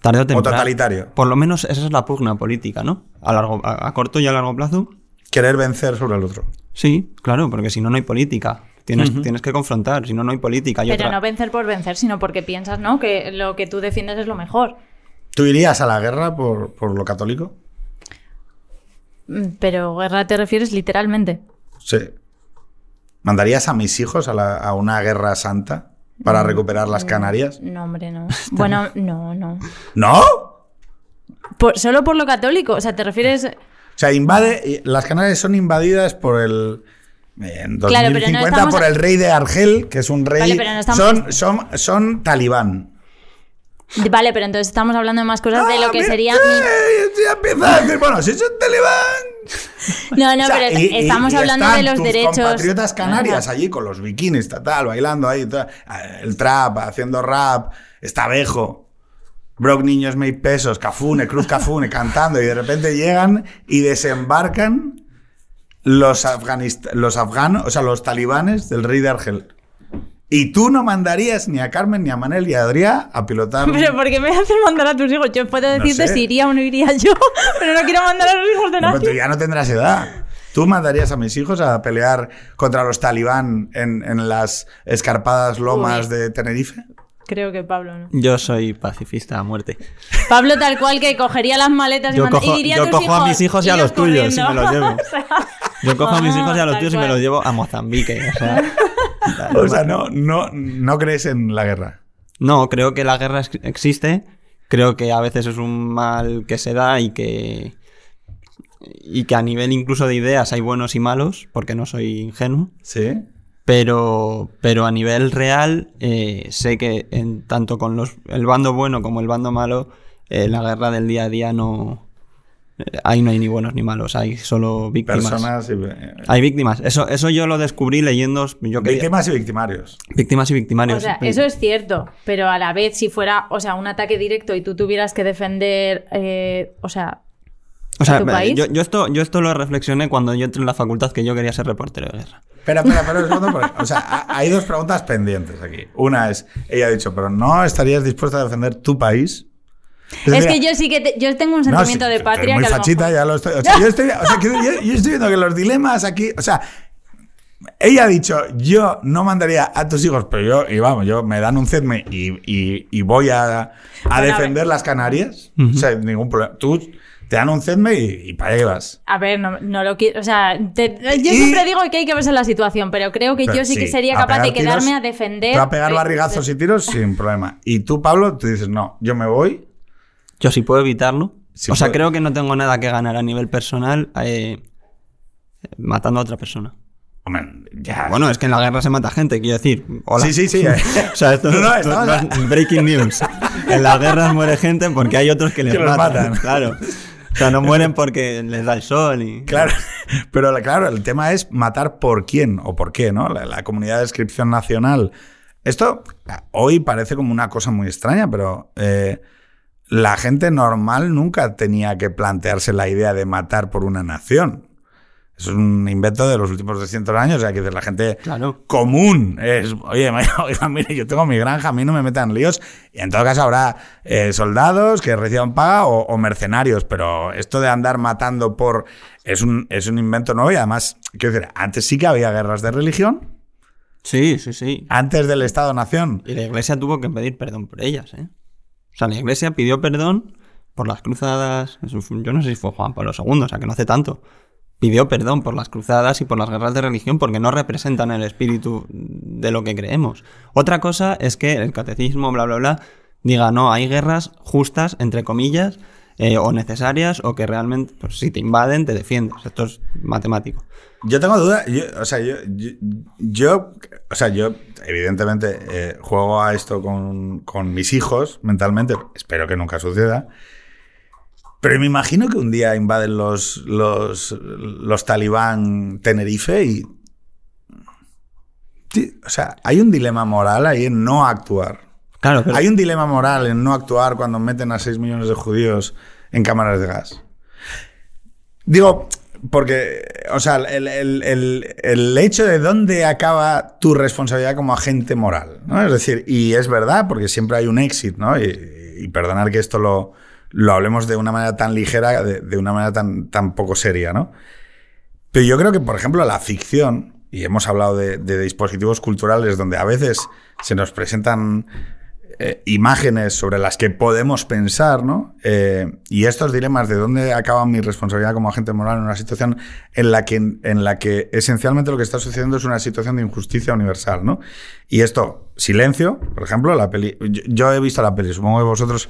Tarde o temprano. totalitario. Por lo menos esa es la pugna política, ¿no? A, largo, a, a corto y a largo plazo. Querer vencer sobre el otro. Sí, claro, porque si no, no hay política. Tienes, tienes que confrontar, si no, no hay política. Pero otra- no vencer por vencer, sino porque piensas, ¿no? Que lo que tú defiendes es lo mejor. ¿Tú irías a la guerra por, por lo católico? Mm, Pero guerra te refieres literalmente. Sí. ¿Mandarías a mis hijos a, la- a una guerra santa para recuperar las Canarias? No, hombre, no. Bueno, no, no. ¿No? Por- solo por lo católico. O sea, te refieres. O sea, invade, las Canarias son invadidas por el. En 2050 Claro, pero no estamos- por el rey de Argel, que es un rey. Vale, pero no estamos- son, son, son talibán. Vale, pero entonces estamos hablando de más cosas de lo Ah, que mira, sería. eh, mi- ya empieza a decir, bueno, si son talibán. No, no, O sea, pero y- y- estamos y hablando están de los tus derechos. compatriotas canarias Ajá. allí con los bikinis, tal, tal, bailando ahí, tal, el trap, haciendo rap, está Bejo, Brock Niños Made Pesos, Cafune, Cruz Cafune, cantando, y de repente llegan y desembarcan los, los afganos, o sea, los talibanes del rey de Argel. Y tú no mandarías ni a Carmen, ni a Manel, ni a Adrià a pilotar. Pero ¿por qué me haces mandar a tus hijos? Yo puedo No decirte sé. si iría o no iría yo, pero no quiero mandar a los hijos de No, pero tú nadie. ya no tendrás edad. ¿Tú mandarías a mis hijos a pelear contra los talibán en, en las escarpadas lomas Uy. de Tenerife? Creo que Pablo no. Yo soy pacifista a muerte. Pablo tal cual que cogería las maletas y, Yo manda- cojo- y diría yo a tus cojo a hijos, mis hijos y a los tuyos y me los llevo. O sea, Yo cojo a mis hijos y a los tíos y me los llevo a Mozambique. O sea, O sea, no, no, no crees en la guerra. No, creo que la guerra ex- existe. Creo que a veces es un mal que se da y que. Y que a nivel incluso de ideas hay buenos y malos, porque no soy ingenuo. Sí. Pero, pero a nivel real, eh, sé que en, tanto con los, el bando bueno como el bando malo, eh, la guerra del día a día no. Ahí no hay ni buenos ni malos, hay solo víctimas. Personas y, eh, Hay víctimas. Eso, eso yo lo descubrí leyendo. Yo quería- víctimas y victimarios. víctimas y victimarios. O sea, eso es cierto, pero a la vez si fuera, o sea, un ataque directo y tú tuvieras que defender, eh, o sea, O sea, tu país. yo, yo esto, yo esto lo reflexioné cuando yo entré en la facultad que yo quería ser reportero de guerra. Espera, espera, espera un segundo, porque- o sea, ha- hay dos preguntas pendientes aquí. Una es, ella ha dicho, pero ¿no estarías dispuesta a defender tu país? Es que yo sí que te- yo tengo un No, sentimiento sí, de patria muy que a lo fachita, mejor- ya lo estoy. O sea, yo estoy, o sea, que yo, yo estoy viendo que los dilemas aquí. O sea, ella ha dicho, yo no mandaría a tus hijos, pero yo, y vamos, yo me dan un CEDME y, y, y voy a, a defender las Canarias. O sea, ningún problema. Tú te dan un CEDME y, y para allá vas. A ver, no, no lo quiero. O sea, te- yo Y- siempre digo que hay que verse la situación, pero creo que Pero yo sí, que sería capaz de quedarme tiros- a defender. Tú a pegar barrigazos y tiros sin problema. Y tú, Pablo, tú dices, no, yo me voy. Yo sí puedo evitarlo. Sí o sea, puede. creo que no tengo nada que ganar a nivel personal eh, matando a otra persona. Hombre, ya. Bueno, es que en la guerra se mata gente, quiero decir. Hola. Sí, sí, sí. O sea, esto No, no, no, estamos- no es breaking news. En las guerras muere gente porque hay otros que les Que matan. matan. Claro. O sea, no mueren porque les da el sol y... Claro, pero la- claro, el tema es matar por quién o por qué, ¿no? La, la comunidad de inscripción nacional. Esto hoy parece como una cosa muy extraña, pero eh, la gente normal nunca tenía que plantearse la idea de matar por una nación. Es un invento de los últimos 200 años, o sea, que la gente Claro. común es, oye, oiga, mire, yo tengo mi granja, a mí no me metan líos, y en todo caso habrá eh, soldados que reciban paga o, o mercenarios, pero esto de andar matando por es un, es un invento nuevo y además, quiero decir, antes sí que había guerras de religión, Sí, sí, sí. antes del Estado-Nación. Y la iglesia tuvo que pedir perdón por ellas, ¿eh? O sea, la iglesia pidió perdón por las cruzadas. Yo no sé si fue Juan Pablo II, o sea, que no hace tanto. Pidió perdón por las cruzadas y por las guerras de religión porque no representan el espíritu de lo que creemos. Otra cosa es que el catecismo, bla, bla, bla, diga, no, hay guerras justas, entre comillas, eh, o necesarias o que realmente, pues si te invaden, te defiendes. Esto es matemático. Yo tengo duda, yo, o sea, yo, yo, yo- o sea, yo evidentemente eh, juego a esto con, con mis hijos mentalmente, espero que nunca suceda, pero me imagino que un día invaden los, los, los talibán Tenerife y... O sea, hay un dilema moral ahí en no actuar. Claro, Hay un dilema moral en no actuar cuando meten a 6 millones de judíos en cámaras de gas. Digo, porque, o sea, el, el- el- hecho de dónde acaba tu responsabilidad como agente moral, ¿no? Es decir, y es verdad, porque siempre hay un exit, ¿no? Y, y perdonar que esto lo, lo hablemos de una manera tan ligera, de, una manera tan, tan poco seria, ¿no? Pero yo creo que, por ejemplo, la ficción, y hemos hablado de dispositivos culturales donde a veces se nos presentan eh, imágenes sobre las que podemos pensar, ¿no? Eh, y estos dilemas de dónde acaba mi responsabilidad como agente moral en una situación en la que, en la que esencialmente lo que está sucediendo es una situación de injusticia universal, ¿no? Y esto, Silencio, por ejemplo, la peli. Yo, yo he visto la peli, supongo que vosotros,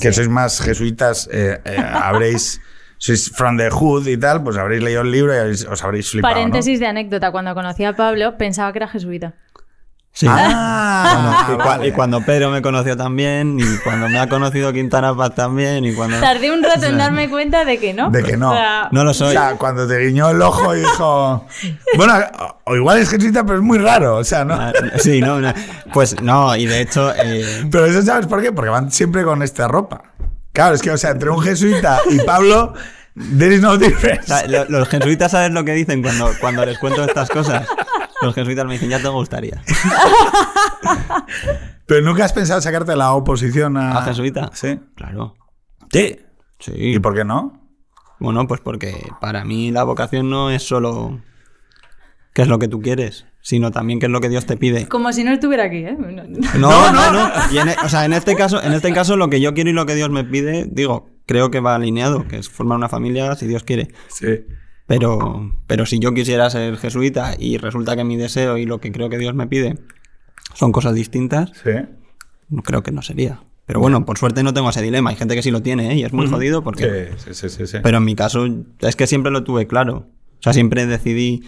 que sois más jesuitas, eh, eh, habréis. Sois from the hood y tal, pues habréis leído el libro y os habréis flipado. ¿no? Paréntesis de anécdota, cuando conocí a Pablo pensaba que era jesuita. Sí. Ah, Bueno, y, cua- vale. y cuando Pedro me conoció también, y cuando me ha conocido Quintana Paz también, y cuando... Tardé un rato en darme cuenta de que no. De que no. O sea, No lo soy. O sea, cuando te guiñó el ojo y dijo. Bueno, o igual es jesuita, pero es muy raro. O sea, ¿no? Ah, Sí, no, no. Pues no, y de hecho... eh, Pero eso, ¿sabes por qué? Porque van siempre con esta ropa. Claro, es que, o sea, entre un jesuita y Pablo, there is no o difference. sea, lo- los jesuitas, ¿sabes lo que dicen cuando, cuando les cuento estas cosas? Los jesuitas me dicen, ya te gustaría. Pero nunca has pensado sacarte la oposición a. ¿A jesuita? Sí. Claro. Sí. Sí. ¿Y por qué no? Bueno, pues porque para mí la vocación no es solo qué es lo que tú quieres, sino también qué es lo que Dios te pide. Como si no estuviera aquí, ¿eh? No, no, no. Y en, e- o sea, en este caso, en este caso lo que yo quiero y lo que Dios me pide, digo, creo que va alineado, que es formar una familia si Dios quiere. Sí. Pero, pero si yo quisiera ser jesuita y resulta que mi deseo y lo que creo que Dios me pide son cosas distintas, Sí. no creo que no sería. Pero bueno, por suerte no tengo ese dilema. Hay gente que sí lo tiene, ¿eh? Y es muy jodido porque... Sí, sí, sí, sí, sí. Pero en mi caso es que siempre lo tuve claro. O sea, siempre decidí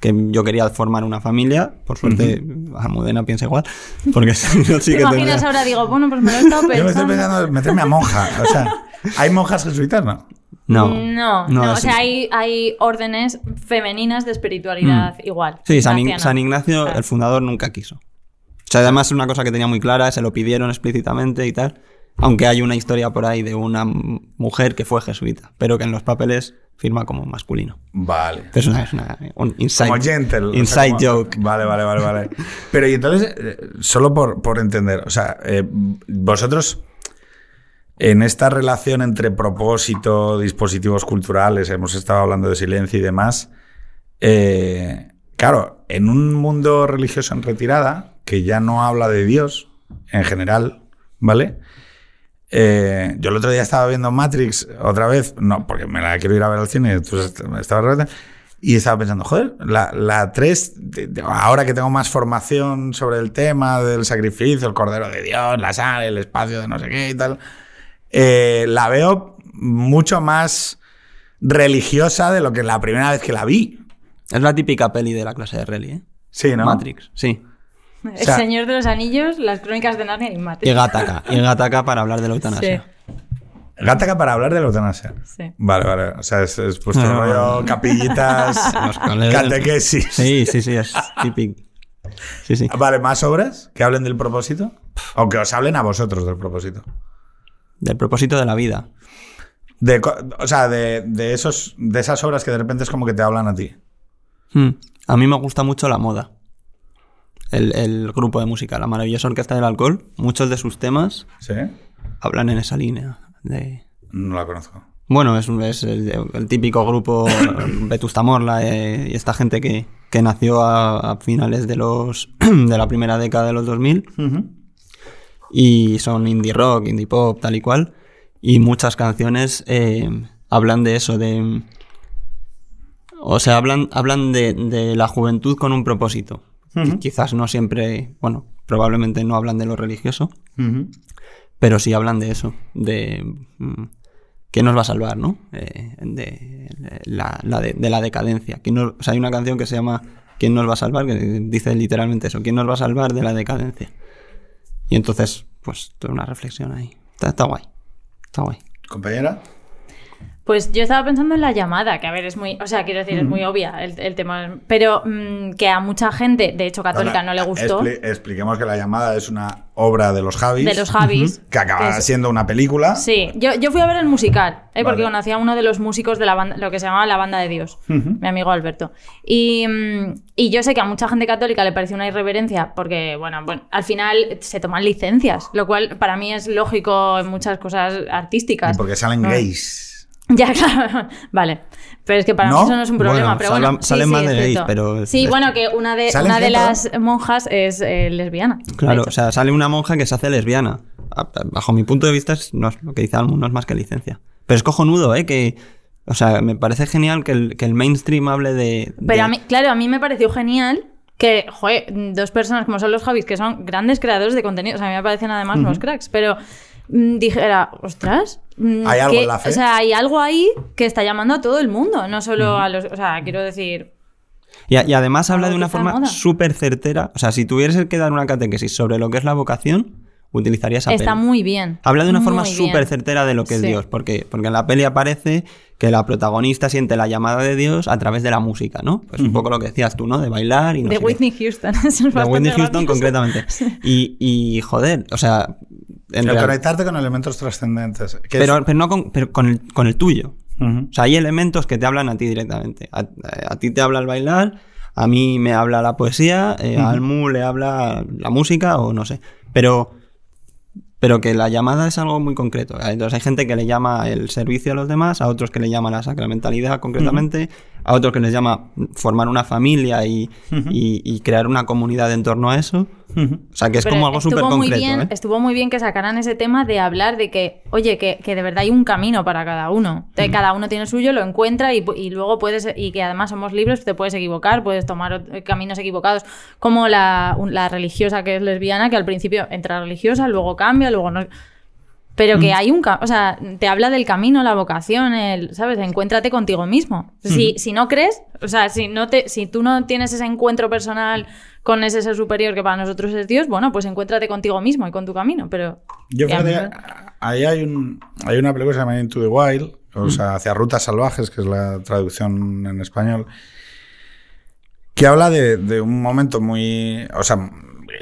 que yo quería formar una familia. Por suerte, Almudena piensa igual. Porque no, sí ¿Te que imaginas tendría... ahora? Digo, bueno, pues me lo he estado Yo me estoy pensando. pensando en meterme a monja. O sea, ¿hay monjas jesuitas? No. No, No, no, o es- sea, hay, hay órdenes femeninas de espiritualidad igual. Mm. Sí, San, Ign-. San Ignacio, Claro. el fundador, nunca quiso. O sea, además es una cosa que tenía muy clara, se lo pidieron explícitamente y tal. Aunque hay una historia por ahí de una mujer que fue jesuita, pero que en los papeles firma como masculino. Vale. Pero es una, es una- un inside, Como gentle. o sea, inside como- joke. Vale, vale, vale, vale. Pero y entonces, eh, solo por, por entender, o sea, eh, vosotros en esta relación entre propósito, dispositivos culturales, hemos estado hablando de silencio y demás, eh, claro, en un mundo religioso en retirada, que ya no habla de Dios en general, ¿vale? Eh, yo el otro día estaba viendo Matrix otra vez, no, porque me la quiero ir a ver al cine, tú est- estabas re- y estaba pensando, joder, la, la 3, de- de- ahora que tengo más formación sobre el tema del sacrificio, el Cordero de Dios, la sangre, el espacio de no sé qué y tal, eh, la veo mucho más religiosa de lo que la primera vez que la vi. Es la típica peli de la clase de rally, ¿eh? Sí, ¿no? Matrix, sí. El sea- Señor de los Anillos, las crónicas de Narnia y Matrix. Y Gataca. Y Gataca para hablar de la eutanasia. Gataca para hablar de la eutanasia. Sí. Vale, vale. O sea, es, es puesto No, no, rollo no. capillitas, catequesis. Sí, sí, sí, es típico. Sí, sí. Vale, ¿más obras que hablen del propósito? O que os hablen a vosotros del propósito. Del propósito de la vida. De, o sea, de, de esos, de esas obras que de repente es como que te hablan a ti. Hmm. A mí me gusta mucho la moda. El, el grupo de música, la maravillosa orquesta del alcohol, muchos de sus temas ¿Sí? hablan en esa línea. De... No la conozco. Bueno, es, un- es el, el típico grupo Vetusta Morla eh, y esta gente que, que nació a, a finales de los de la primera década de los 2000 y son indie rock, indie pop, tal y cual. Y muchas canciones eh, hablan de eso, de... O sea, hablan, hablan de, de la juventud con un propósito. Qui- Quizás no siempre, bueno, probablemente no hablan de lo religioso, pero sí hablan de eso, de, mm, ¿quién nos va a salvar, no? Eh, de, la, la de, de la decadencia. ¿Quién nos- o sea, hay una canción que se llama ¿Quién nos va a salvar? que dice literalmente eso, ¿quién nos va a salvar de la decadencia? Y entonces, pues, tuve una reflexión ahí. Está, está guay. Está guay. Compañera. Pues yo estaba pensando en la llamada, que a ver, es muy, o sea, quiero decir, es muy obvia el, el tema, pero mm, que a mucha gente, de hecho católica, no le gustó, Expli- expliquemos que La llamada es una obra de los Javis. de los Javis. Que acaba que siendo una película. Sí, yo, yo fui a ver el musical, ¿eh? porque conocía a uno de los músicos de la banda, lo que se llamaba la banda de Dios, mi amigo Alberto. Y, mm, y yo sé que a mucha gente católica le pareció una irreverencia, porque, bueno, bueno, al final se toman licencias, lo cual para mí es lógico en muchas cosas artísticas. Y porque salen No. gays. Ya, claro. Vale. Pero es que para ¿No? mí eso no es un problema. Bueno, pero salen- bueno, sí, salen sí, más es de gays, pero- Sí, bueno, que una de, ¿Salen una de las monjas es eh, lesbiana. Claro, o sea, sale una monja que se hace lesbiana. A- Bajo mi punto de vista, es, no es- lo que dice Almu no es más que licencia. Pero es cojonudo, ¿eh? Que, o sea, me parece genial que el, que el mainstream hable de... Pero de- a mí, claro, a mí me pareció genial que, joder, dos personas como son los Javis, que son grandes creadores de contenido, o sea, a mí me parecen además unos cracks, pero dijera, ostras, mm, ¿Hay algo que- en la fe? O sea, hay algo ahí que está llamando a todo el mundo, no solo a los, o sea, quiero decir, Y, a- y además habla de una forma súper certera. O sea, si tuvieras que dar una catequesis sobre lo que es la vocación, utilizaría esa está peli. muy bien. Habla de una forma súper certera de lo que es Sí. Dios, porque, porque en la peli aparece que la protagonista siente la llamada de Dios a través de la música, ¿no? Pues un poco lo que decías tú, ¿no? De bailar y no De sé qué. Whitney Houston. eso es De bastante Whitney Houston concretamente. Y, y, joder, o sea... En El real- conectarte con elementos trascendentes. es- pero, pero no con, pero con, el, con el tuyo. O sea, hay elementos que te hablan a ti directamente. A, a ti te habla el bailar, a mí me habla la poesía, eh, a Almu le habla la música o no sé. Pero, pero que la llamada es algo muy concreto. Entonces hay gente que le llama el servicio a los demás, a otros que le llama la sacramentalidad concretamente, a otros que les llama formar una familia y, y- y crear una comunidad en torno a eso. O sea, que es Pero como algo súper concreto. bien, ¿eh? Estuvo muy bien que sacaran ese tema de hablar de que, oye, que, que de verdad hay un camino para cada uno. Cada uno tiene el suyo, lo encuentra y, luego puedes, y que además somos libres, te puedes equivocar, puedes tomar caminos equivocados, como la, la religiosa que es lesbiana, que al principio entra religiosa, luego cambia, luego no. Pero que hay un... O sea, te habla del camino, la vocación, el, ¿sabes? Encuéntrate contigo mismo. Si, si no crees, o sea, si, no te, si tú no tienes ese encuentro personal con ese ser superior que para nosotros es Dios, bueno, pues encuéntrate contigo mismo y con tu camino, pero... Yo fíjate, mí- ahí hay, un, hay una película que se llama Into the Wild, o sea, hacia rutas salvajes, que es la traducción en español, que habla de, de un momento muy, o sea,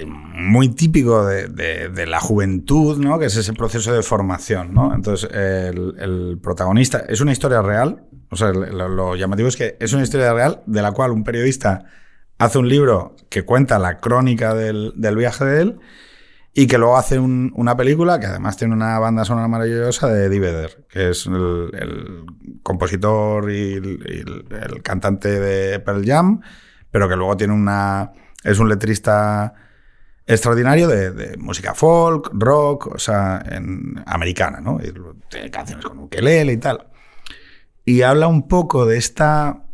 muy típico de, la juventud, ¿no? Que es ese proceso de formación, ¿no? Entonces, el, protagonista es una historia real, o sea, lo, llamativo es que es una historia real de la cual un periodista hace un libro que cuenta la crónica del, viaje de él y que luego hace un- una película que además tiene una banda sonora maravillosa de Eddie Vedder, que es el, compositor y, el cantante de Pearl Jam, pero que luego tiene una... es un letrista extraordinario de, música folk, rock, o sea, en, americana, ¿no? Y canciones con ukelele y tal. Y habla un poco de esta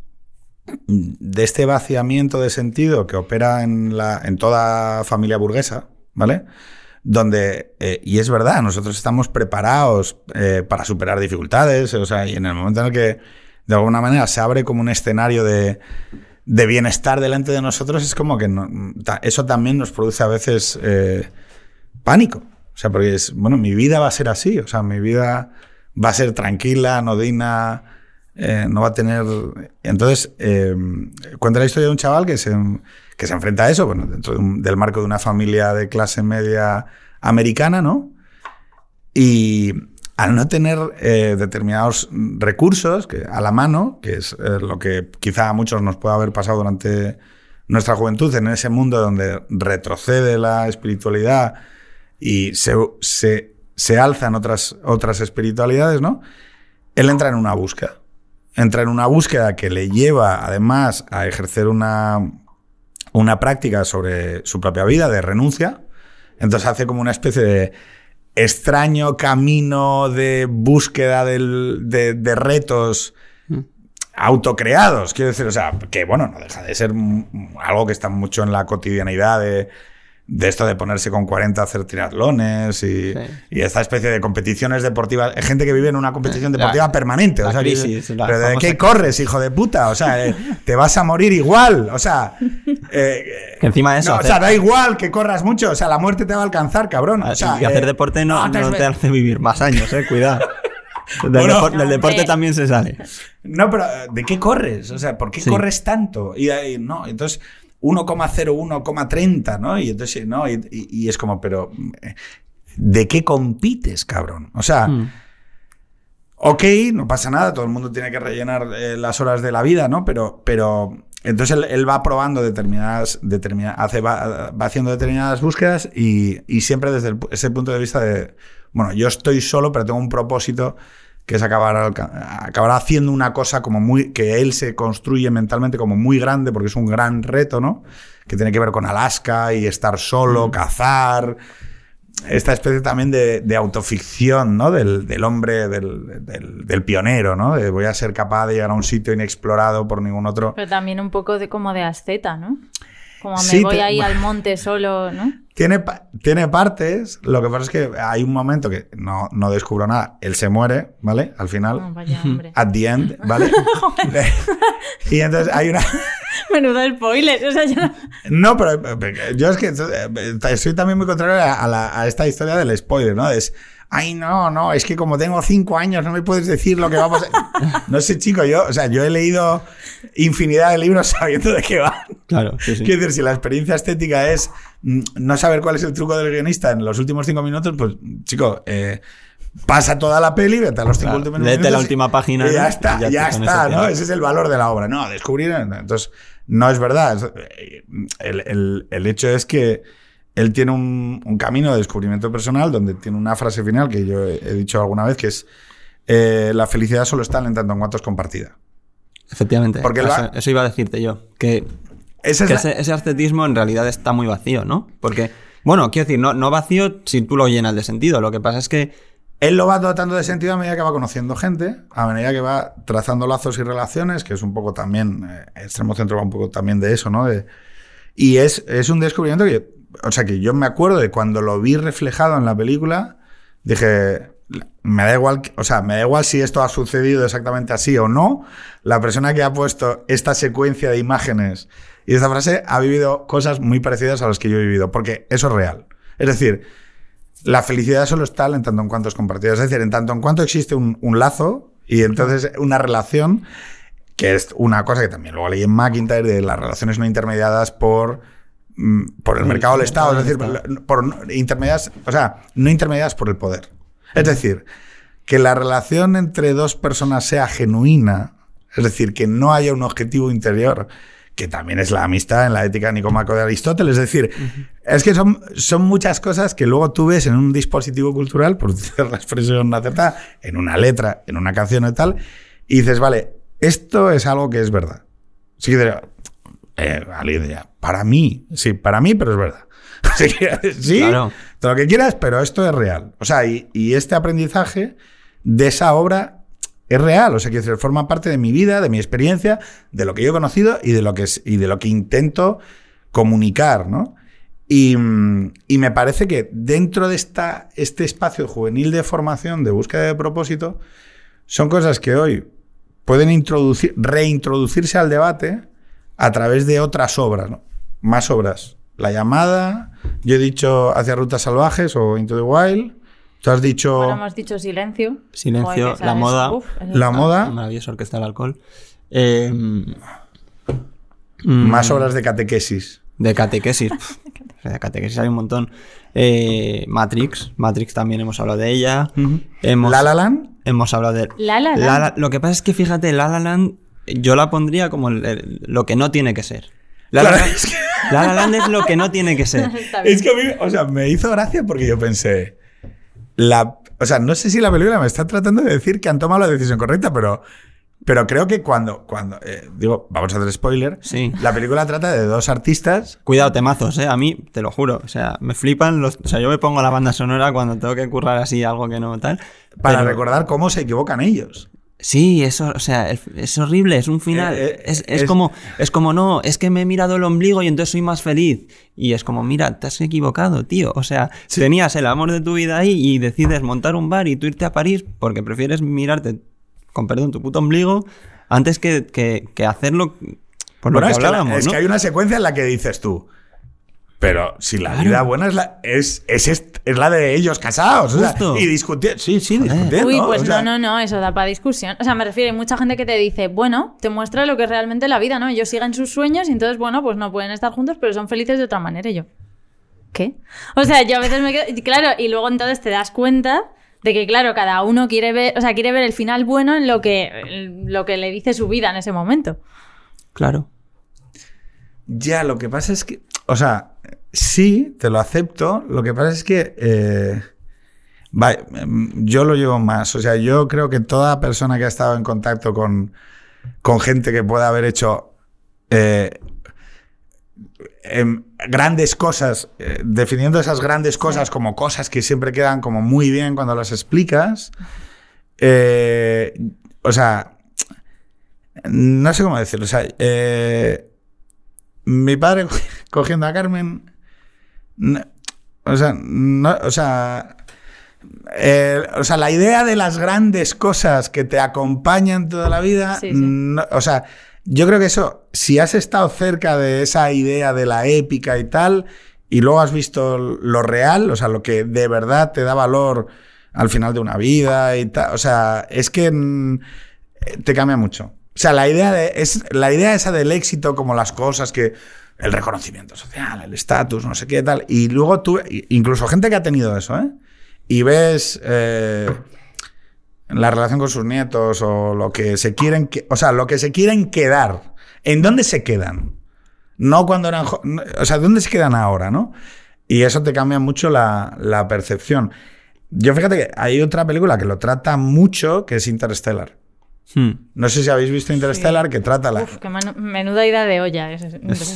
de este vaciamiento de sentido que opera en, la, en toda familia burguesa, ¿vale? Donde, eh, y es verdad, nosotros estamos preparados eh, para superar dificultades, o sea, y en el momento en el que de alguna manera se abre como un escenario de, de bienestar delante de nosotros, es como que no- eso también nos produce a veces eh, pánico. O sea, porque es, bueno, mi vida va a ser así, o sea, mi vida va a ser tranquila, anodina, eh, no va a tener... Entonces, eh, cuenta la historia de un chaval que se, que se enfrenta a eso, bueno, dentro de un- del marco de una familia de clase media americana, ¿no? Y al no tener eh, determinados recursos a la mano, que es eh, lo que quizá a muchos nos pueda haber pasado durante nuestra juventud, en ese mundo donde retrocede la espiritualidad y se, se, se alzan otras, otras espiritualidades, ¿no? Él entra en una búsqueda. Entra en una búsqueda que le lleva además a ejercer una, una práctica sobre su propia vida de renuncia. Entonces hace como una especie de extraño camino de búsqueda del- de, de retos autocreados. Quiero decir, o sea, que bueno, no deja de ser mm, algo que está mucho en la cotidianidad de, de esto de ponerse con 40 a hacer triatlones y, Sí. y esta especie de competiciones deportivas. Hay gente que vive en una competición La- deportiva permanente. la o sea, que- crisis, la pero ¿de qué corres, hijo de puta? O sea, eh, te vas a morir igual. O sea, eh, Que encima de eso, no, o sea, da igual que corras mucho. O sea, la muerte te va a alcanzar, cabrón. O sea, y hacer eh, deporte no, no, te hace vivir más años, eh, cuidado. Del, Bueno. depor- del No, deporte también se sale. No, pero eh, ¿de qué corres? O sea, ¿por qué Sí. corres tanto? Y, ahí, no, entonces 1,01,30, ¿no? Y entonces, no, y, es como, pero ¿de qué compites, cabrón? O sea, Mm. ok, no pasa nada, todo el mundo tiene que rellenar eh, las horas de la vida, ¿no? Pero, pero entonces él, él va probando determinadas, determinadas hace, va, va haciendo determinadas búsquedas y, y siempre desde el ese punto de vista de, bueno, yo estoy solo, pero tengo un propósito que es acabar, alca- acabar haciendo una cosa como muy, que él se construye mentalmente como muy grande, porque es un gran reto, ¿no? Que tiene que ver con Alaska y estar solo, cazar, esta especie también de, de autoficción, ¿no? Del, del hombre, del, del- del pionero, ¿no? De voy a ser capaz de llegar a un sitio inexplorado por ningún otro. Pero también un poco de como de asceta, ¿no? Como me Sí, voy te- ahí al monte solo, ¿no? Tiene, pa- tiene partes, lo que pasa es que hay un momento que no, no descubro nada. Él se muere, ¿vale? Al final. Vaya hombre. At the end, ¿vale? y entonces hay una... Menudo spoiler. O sea, yo... No, pero eh, yo es que eh, soy también muy contrario a, a la- a esta historia del spoiler, ¿no? Es, ay, no, no, es que como tengo cinco años no me puedes decir lo que va a pasar. No sé, chico, yo, o sea, yo he leído infinidad de libros sabiendo de qué van. Claro, sí, sí. Quiero decir, si la experiencia estética es mm, no saber cuál es el truco del guionista en los últimos cinco minutos, pues, chico, eh, pasa toda la peli, vete a los cinco Claro, últimos léete minutos. la y- última página, y ya está, Y ya ya, está, ¿no? Ese es el valor de la obra. No, descubrir. Entonces, no es verdad. Eh, El, el- el hecho es que él tiene un, un camino de descubrimiento personal donde tiene una frase final que yo he, he dicho alguna vez que es eh, la felicidad solo está en tanto en cuanto es compartida. Efectivamente. Porque eso, va- eso iba a decirte yo. Que, es la- ese, ese ascetismo en realidad está muy vacío, ¿no? Porque, bueno, quiero decir, no, no vacío si tú lo llenas de sentido. Lo que pasa es que Él lo va dotando de sentido a medida que va conociendo gente, a medida que va trazando lazos y relaciones, que es un poco también, eh, Extremo Centro va un poco también de eso, ¿no? De- y es, es un descubrimiento que, o sea, que yo me acuerdo de cuando lo vi reflejado en la película, dije, me da igual, o sea, me da igual si esto ha sucedido exactamente así o no, la persona que ha puesto esta secuencia de imágenes y esta frase ha vivido cosas muy parecidas a las que yo he vivido, porque eso es real. Es decir, la felicidad solo está en tanto en cuanto es compartida. Es decir, en tanto en cuanto existe un, un lazo y entonces una relación, que es una cosa que también luego leí en McIntyre, de las relaciones no intermediadas por, por el mercado del el Estado. Es decir, por, no- intermediadas, o sea, no intermediadas por el poder. Es decir, que la relación entre dos personas sea genuina, es decir, que no haya un objetivo interior, que también es la amistad en la ética nicomaco de Aristóteles. Es decir, es que son, son muchas cosas que luego tú ves en un dispositivo cultural, por utilizar la expresión acertada, en una letra, en una canción y tal, y dices, vale, esto es algo que es verdad. Sí, eh, alguien diría, para mí, sí, para mí, pero es verdad. Así que, sí, Claro. todo lo que quieras, pero esto es real. O sea, y, y este aprendizaje de esa obra es real. O sea, que forma parte de mi vida, de mi experiencia, de lo que yo he conocido y de lo que, y de lo que intento comunicar, ¿no? Y, mm, y me parece que dentro de esta, este espacio juvenil de formación, de búsqueda de propósito, son cosas que hoy pueden introducir, reintroducirse al debate a través de otras obras, ¿no? Más obras. La llamada, yo he dicho hacia rutas salvajes o Into the Wild. Tú has dicho Bueno, hemos dicho silencio. Silencio, Joder, la moda. uf, la moda, maravillosa orquesta del alcohol. Eh, mm, más obras de catequesis. De catequesis. de catequesis hay un montón. Eh, Matrix. Matrix también hemos hablado de ella. Hemos, La La Land, hemos hablado de... La La Land. La La- lo que pasa es que fíjate, La La Land yo la pondría como el- el- lo que no tiene que ser. La, La Claro, Land- es que- La La Land es lo que no tiene que ser. Es que a mí, o sea, me hizo gracia porque yo pensé, la, o sea, no sé si la película me está tratando de decir que han tomado la decisión correcta, pero, pero creo que cuando, cuando, eh, digo, vamos a hacer spoiler, Sí. la película trata de dos artistas. Cuidado, temazos, ¿eh? A mí, te lo juro. O sea, me flipan los... O sea, yo me pongo la banda sonora cuando tengo que currar así algo que no tal. Para pero- recordar cómo se equivocan ellos. Sí, eso, o sea, es horrible, es un final. Eh, eh, es, es es- como, es como, no, es que me he mirado el ombligo y entonces soy más feliz. Y es como, mira, te has equivocado, tío. O sea, tenías el amor de tu vida ahí y decides montar un bar y tú irte a París porque prefieres mirarte, con perdón, tu puto ombligo antes que, que, que hacerlo por lo que es, que, la- hablábamos, es ¿no? que hay una secuencia en la que dices tú. Pero si la vida buena es la, es, es, es la de ellos casados. o sea, Justo. y discutiendo. Sí, sí, discutiendo. Uy, pues o sea, no, no, no, eso da para discusión. O sea, me refiero, hay mucha gente que te dice, bueno, te muestra lo que es realmente la vida, ¿no? Ellos siguen sus sueños y entonces, bueno, pues no pueden estar juntos, pero son felices de otra manera. Y yo, ¿qué? O sea, yo a veces me quedo, y claro, y luego entonces te das cuenta de que, claro, cada uno quiere ver, o sea, quiere ver el final bueno en lo que, en lo que le dice su vida en ese momento. Claro. Ya, lo que pasa es que. O sea, sí, te lo acepto. Lo que pasa es que. eh, va- em, yo lo llevo más. O sea, yo creo que toda persona que ha estado en contacto con, con gente que pueda haber hecho. eh, em, grandes cosas, eh, definiendo esas grandes cosas como cosas que siempre quedan como muy bien cuando las explicas. o sea, no sé cómo decirlo. O sea, mi padre cogiendo a Carmen. No- o sea, no, o sea. eh, o sea, la idea de las grandes cosas que te acompañan toda la vida. Sí, sí. no- o sea, yo creo que eso, si has estado cerca de esa idea de la épica y tal, y luego has visto lo real, o sea, lo que de verdad te da valor al final de una vida y tal, o sea, es que mm, te cambia mucho. O sea, la idea, de, es, la idea esa del éxito, como las cosas que. El reconocimiento social, el estatus, no sé qué tal. Y luego tú, incluso gente que ha tenido eso, ¿eh? Y ves eh, la relación con sus nietos o lo que se quieren. o sea, lo que se quieren quedar. ¿En dónde se quedan? No cuando eran. O sea, ¿dónde se quedan ahora, no? Y eso te cambia mucho la, la percepción. Yo fíjate que hay otra película que lo trata mucho, que es Interstellar. Hmm. No sé si habéis visto Interstellar, que trata la... Uf, qué manu- menuda idea de olla. Es,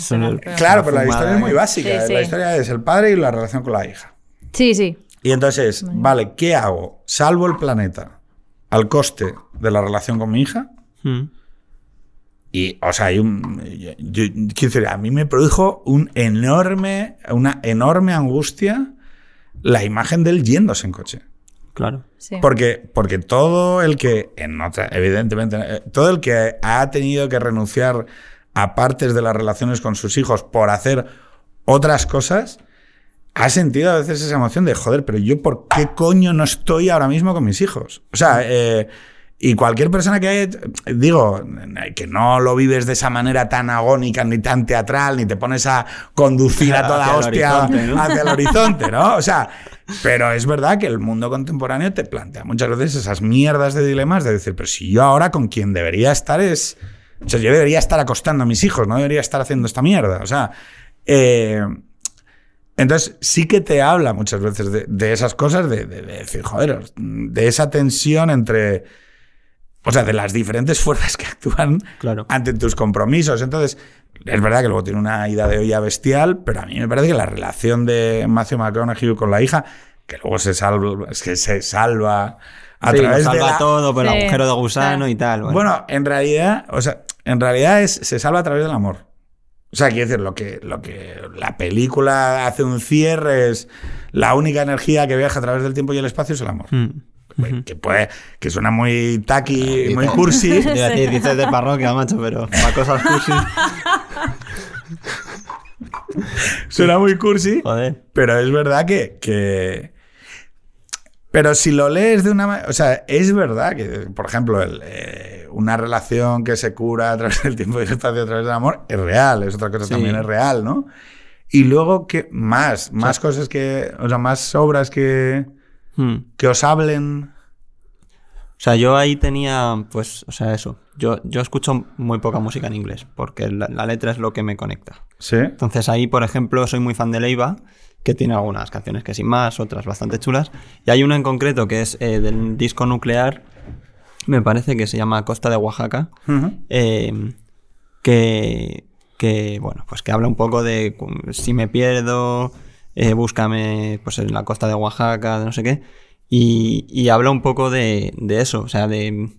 pero- Claro, pero la historia es muy ¿eh? básica. Sí, sí. La historia es el padre y la relación con la hija. Sí, sí. Y entonces, vale, ¿qué hago? ¿Salvo el planeta al coste de la relación con mi hija? Hmm. Y, o sea, hay un. Yo, yo- quiero decir, a mí me produjo un enorme, una enorme angustia la imagen de él yéndose en coche. Claro. sí. Porque, porque todo el que, en otra, evidentemente, eh, todo el que ha tenido que renunciar a partes de las relaciones con sus hijos por hacer otras cosas, ha sentido a veces esa emoción de, joder, pero yo por qué coño no estoy ahora mismo con mis hijos. O sea, eh, y cualquier persona que digo, que no lo vives de esa manera tan agónica, ni tan teatral, ni te pones a conducir a toda Hacia hostia hacia el horizonte, ¿no? O sea, pero es verdad que el mundo contemporáneo te plantea muchas veces esas mierdas de dilemas de decir, pero si yo ahora con quien debería estar es. O sea, yo debería estar acostando a mis hijos, no debería estar haciendo esta mierda. O sea, eh, entonces sí que te habla muchas veces de, de esas cosas, de, de- de decir, joder, de esa tensión entre. O sea, de las diferentes fuerzas que actúan Claro. ante tus compromisos. Entonces, es verdad que luego tiene una ida de olla bestial, pero a mí me parece que la relación de Matthew McConaughey con la hija, que luego se salva, es que se salva a Sí, través de salva la... todo por el Sí, agujero de gusano y tal. Bueno, Bueno, en realidad, o sea, en realidad es, se salva a través del amor. O sea, quiero decir, lo que, lo que la película hace un cierre es la única energía que viaja a través del tiempo y el espacio es el amor. Hmm. Que puede, que suena muy tacky, muy cursi. Dices de parroquia, macho, pero para cosas cursi. suena muy cursi. Joder. Pero es verdad que, que- Pero si lo lees de una manera... O sea, es verdad que, por ejemplo, el, eh, una relación que se cura a través del tiempo y el espacio, a través del amor, es real. Es otra cosa Sí. también es real, ¿no? Y luego, que más? Más cosas que... O sea, más obras que, Hmm. que os hablen... O sea, yo ahí tenía, pues, o sea, eso. Yo, yo escucho muy poca música en inglés, porque la, la letra es lo que me conecta. Sí. Entonces ahí, por ejemplo, soy muy fan de Leiva, que tiene algunas canciones que sin más, otras bastante chulas. Y hay una en concreto que es eh, del disco nuclear, me parece que se llama Costa de Oaxaca, eh, que, que, bueno, pues que habla un poco de si me pierdo, eh, búscame pues en la costa de Oaxaca, de no sé qué, y, y habla un poco de, de eso, o sea, de,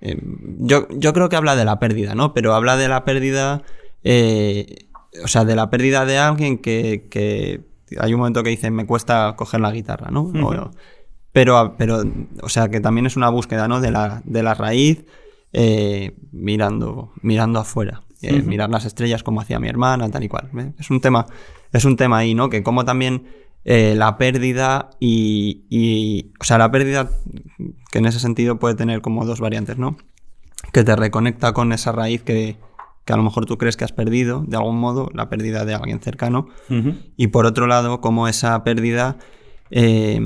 eh, yo, yo creo que habla de la pérdida, ¿no? Pero habla de la pérdida, eh, o sea, de la pérdida de alguien que, que hay un momento que dice, me cuesta coger la guitarra, ¿no? O- pero, pero, o sea, que también es una búsqueda, ¿no? De la, de la raíz eh, mirando, mirando afuera. Eh, Mirar las estrellas como hacía mi hermana, tal y cual. Es un tema, es un tema ahí, ¿no? Que como también eh, la pérdida y, y, o sea, la pérdida que en ese sentido puede tener como dos variantes, ¿no? Que te reconecta con esa raíz que, que a lo mejor tú crees que has perdido, de algún modo, la pérdida de alguien cercano. Y por otro lado, como esa pérdida, eh,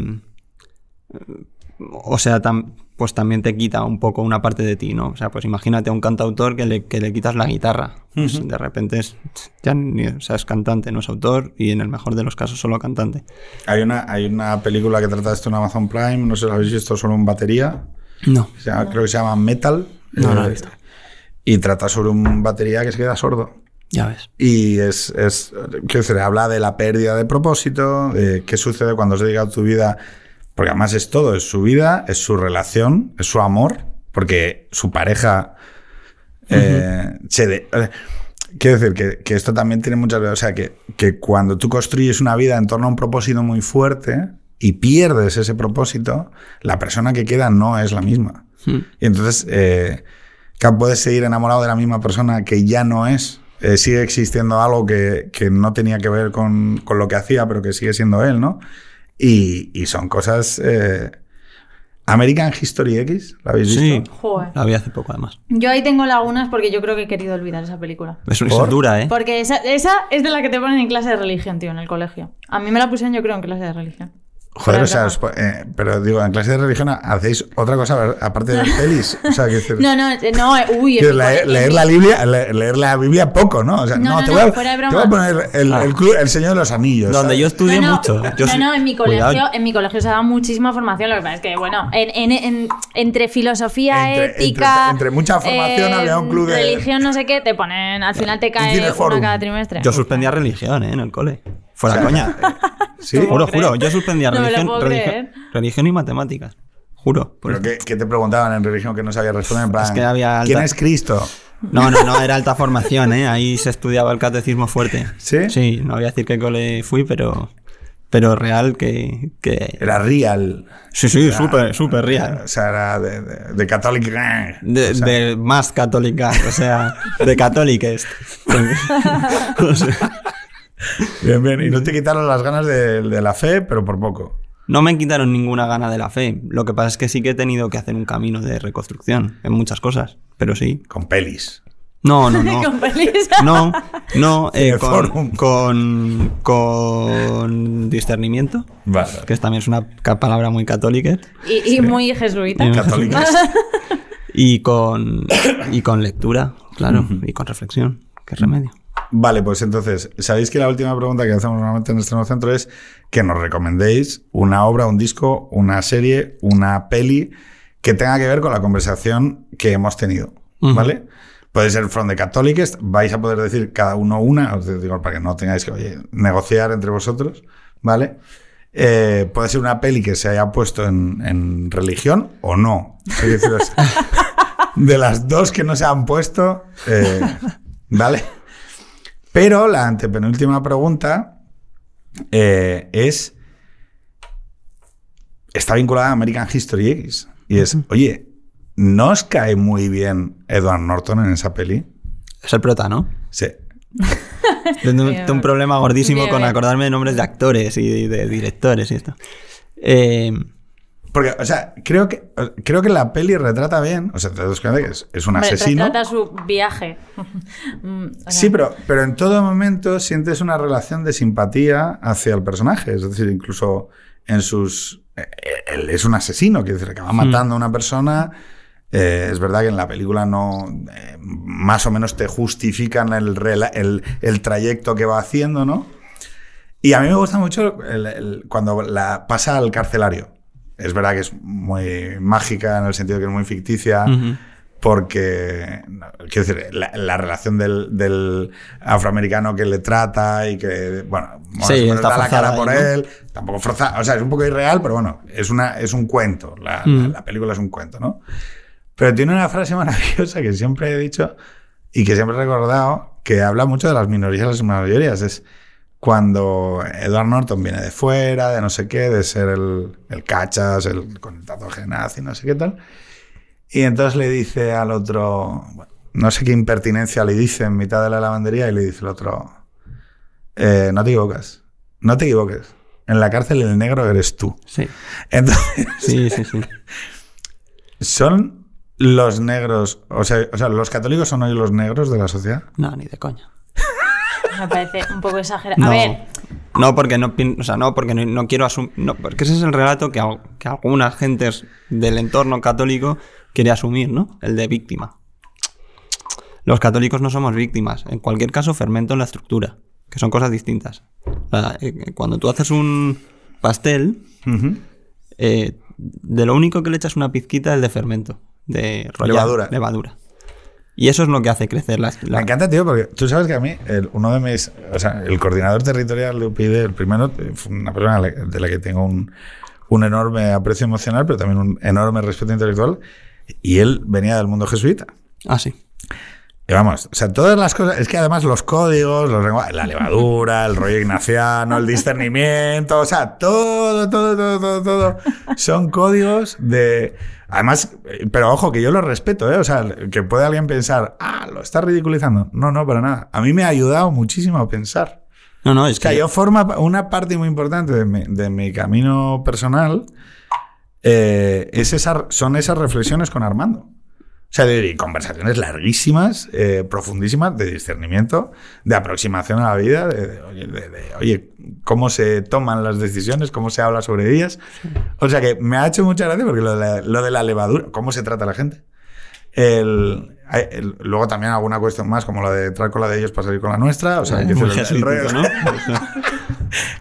o sea, tam- pues también te quita un poco una parte de ti, ¿no? O sea, pues imagínate a un cantautor que le, que le quitas la guitarra. Pues de repente es, ya ni, o sea, es cantante, no es autor, y en el mejor de los casos solo cantante. Hay una, hay una película que trata esto en Amazon Prime, no sé si la habéis visto, solo en batería. No. Se llama- Creo que se llama Metal. No, no la he Eh, visto. Y trata sobre un batería que se queda sordo. Ya ves. Y es, es quiero decir, habla de la pérdida de propósito, de qué sucede cuando se dedica a tu vida, porque además es todo, es su vida, es su relación, es su amor, porque su pareja eh, se de- eh, Quiero decir que, que esto también tiene muchas veces, o sea, que, que cuando tú construyes una vida en torno a un propósito muy fuerte y pierdes ese propósito, la persona que queda no es la misma. Hmm. Y entonces, eh, puedes seguir enamorado de la misma persona que ya no es. Eh, sigue existiendo algo que, que no tenía que ver con, con lo que hacía, pero que sigue siendo él, ¿no? Y, y son cosas... eh, American History X, ¿la habéis Sí, visto? Joder. la vi hace poco además. Yo ahí tengo lagunas porque yo creo que he querido olvidar esa película. Es, ¿Por? dura, ¿eh? Porque esa, esa es de la que te ponen en clase de religión, tío, en el colegio. A mí me la pusieron, yo creo, en clase de religión. Joder, o sea, os eh, pero digo, en clase de religión hacéis otra cosa aparte de ver pelis. O sea, que decir, No, no, eh, no, eh, uy. leer, la Biblia, le- leer la Biblia poco, ¿no? O sea, No, no, no, te, no, voy a, te voy a poner el, el, clu- el Señor de los Anillos. Donde yo estudié no, no, mucho. Yo no, no, en mi Cuidado. colegio, en mi colegio se da muchísima formación. Lo que pasa es que, bueno, en, en- en- entre filosofía, Entre- ética. eh, entre- entre mucha formación había un club de- Religión, no sé qué, te ponen. Al final te cae una cada trimestre. Yo suspendía religión, ¿eh? En el cole. Fuera O sea, coña. Sí. Juro, crees? juro. Yo suspendía No religión, religión, y matemáticas. Juro. Pero ¿qué, qué te preguntaban en religión que no sabías responder? En plan, Es que había ¿Quién alta- es Cristo? No, no, no, era alta formación, ¿eh? Ahí se estudiaba el catecismo fuerte. ¿Sí? Sí, no voy a decir qué cole fui, pero, pero real que... que... Era real. Sí, sí, súper, súper O real. sea, era de, de, de católico. De, O sea, de más católica, o sea, de católiques. O sea, Bien, bien. Y no te quitaron las ganas de, de la fe, pero por poco. no me quitaron ninguna gana de la fe. Lo que pasa es que sí que he tenido que hacer un camino de reconstrucción en muchas cosas, pero sí. Con pelis. No, no, no. Con pelis. No, no, eh, con, con, con discernimiento, Vale. que también es una palabra muy católica, Y, y muy jesuita. Y- Católicos. y con, y con lectura, claro, y con reflexión. ¿Qué remedio? Vale, pues entonces, sabéis que la última pregunta que hacemos normalmente en este nuevo centro es que nos recomendéis una obra, un disco, una serie, una peli que tenga que ver con la conversación que hemos tenido. ¿Vale? Puede ser From the Catholics, vais a poder decir cada uno una, os digo para que no tengáis que oye, negociar entre vosotros, ¿vale? Eh, puede ser una peli que se haya puesto en, en religión o no. Decir, de las dos que no se han puesto, eh, ¿vale? Pero la antepenúltima pregunta eh, es. Está vinculada a American History X. Y es, oye, ¿no os cae muy bien Edward Norton en esa peli? Es el prota, ¿no? Sí. Tengo, un problema gordísimo Bien, con acordarme de nombres de actores y de directores y esto. Eh, Porque, o sea, creo que, creo que la peli retrata bien. O sea, te das cuenta que es, es un Hombre, asesino. Retrata su viaje. Mm, o sea, Sí, pero, pero en todo momento sientes una relación de simpatía hacia el personaje. Es decir, incluso en sus. eh, Él es un asesino, quiere decir, que va matando a una persona. Eh, es verdad que en la película no. eh, más o menos te justifican el, rela- el, el trayecto que va haciendo, ¿no? Y a mí me gusta mucho el- el- cuando la pasa al carcelario. Es verdad que es muy mágica en el sentido que es muy ficticia ujú. porque no, quiero decir la, la relación del, del afroamericano que le trata y que bueno Sí, o menos está da la cara ahí, por ¿no? él tampoco forzada o sea es un poco irreal pero bueno es una es un cuento la, la- la película es un cuento no Pero tiene una frase maravillosa que siempre he dicho y que siempre he recordado, que habla mucho de las minorías y las mayorías. Es cuando Edward Norton viene de fuera, de no sé qué, de ser el, el cachas, el con el tatuaje nazi, no sé qué tal. Y entonces le dice al otro, bueno, no sé qué impertinencia le dice en mitad de la lavandería y le dice el otro, eh, no te equivocas, no te equivoques. En la cárcel el negro eres tú. Sí, Entonces, sí, sí. sí. ¿son los negros, o sea, o sea, los católicos son hoy los negros de la sociedad? No, ni de coña. Me parece un poco exagerado. No, A ver, no porque no, o sea, no porque no, no quiero asumir, no, porque ese es el relato que, al- que algunas gentes del entorno católico quiere asumir, ¿no? El de víctima. Los católicos no somos víctimas. En cualquier caso, fermento en la estructura, que son cosas distintas. Sea, eh, cuando tú haces un pastel, eh, de lo único que le echas una pizquita es de fermento, de rollar- Levadura. levadura. Y eso es lo que hace crecer la, la- Me encanta, tío, porque tú sabes que a mí, el- uno de mis. O sea, el coordinador territorial de UPyD, el primero, eh, fue una persona de la que tengo un, un enorme aprecio emocional, pero también un enorme respeto intelectual. Y él venía del mundo jesuita. Ah, sí. Y vamos, o sea, todas las cosas, es que además los códigos, los la levadura, el rollo ignaciano, el discernimiento, o sea, todo, todo, todo, todo, todo, son códigos de... Además, eh, pero ojo, que yo lo respeto, ¿eh? O sea, que puede alguien pensar, ah, lo está ridiculizando. No, no, para nada. A mí me ha ayudado muchísimo a pensar. No, no, es O sea, que yo forma una parte muy importante de mi, de mi camino personal, eh, es esa, son esas reflexiones con Armando. O sea, de, conversaciones larguísimas, eh, profundísimas, de discernimiento, de aproximación a la vida, de, de, oye, de- oye, cómo se toman las decisiones, cómo se habla sobre ellas. O sea que me ha hecho mucha gracia porque lo de la, lo de la levadura, cómo se trata la gente. El, el- luego también alguna cuestión más, como la de entrar con la de ellos para salir con la nuestra. O sea, que muy el- el ¿no?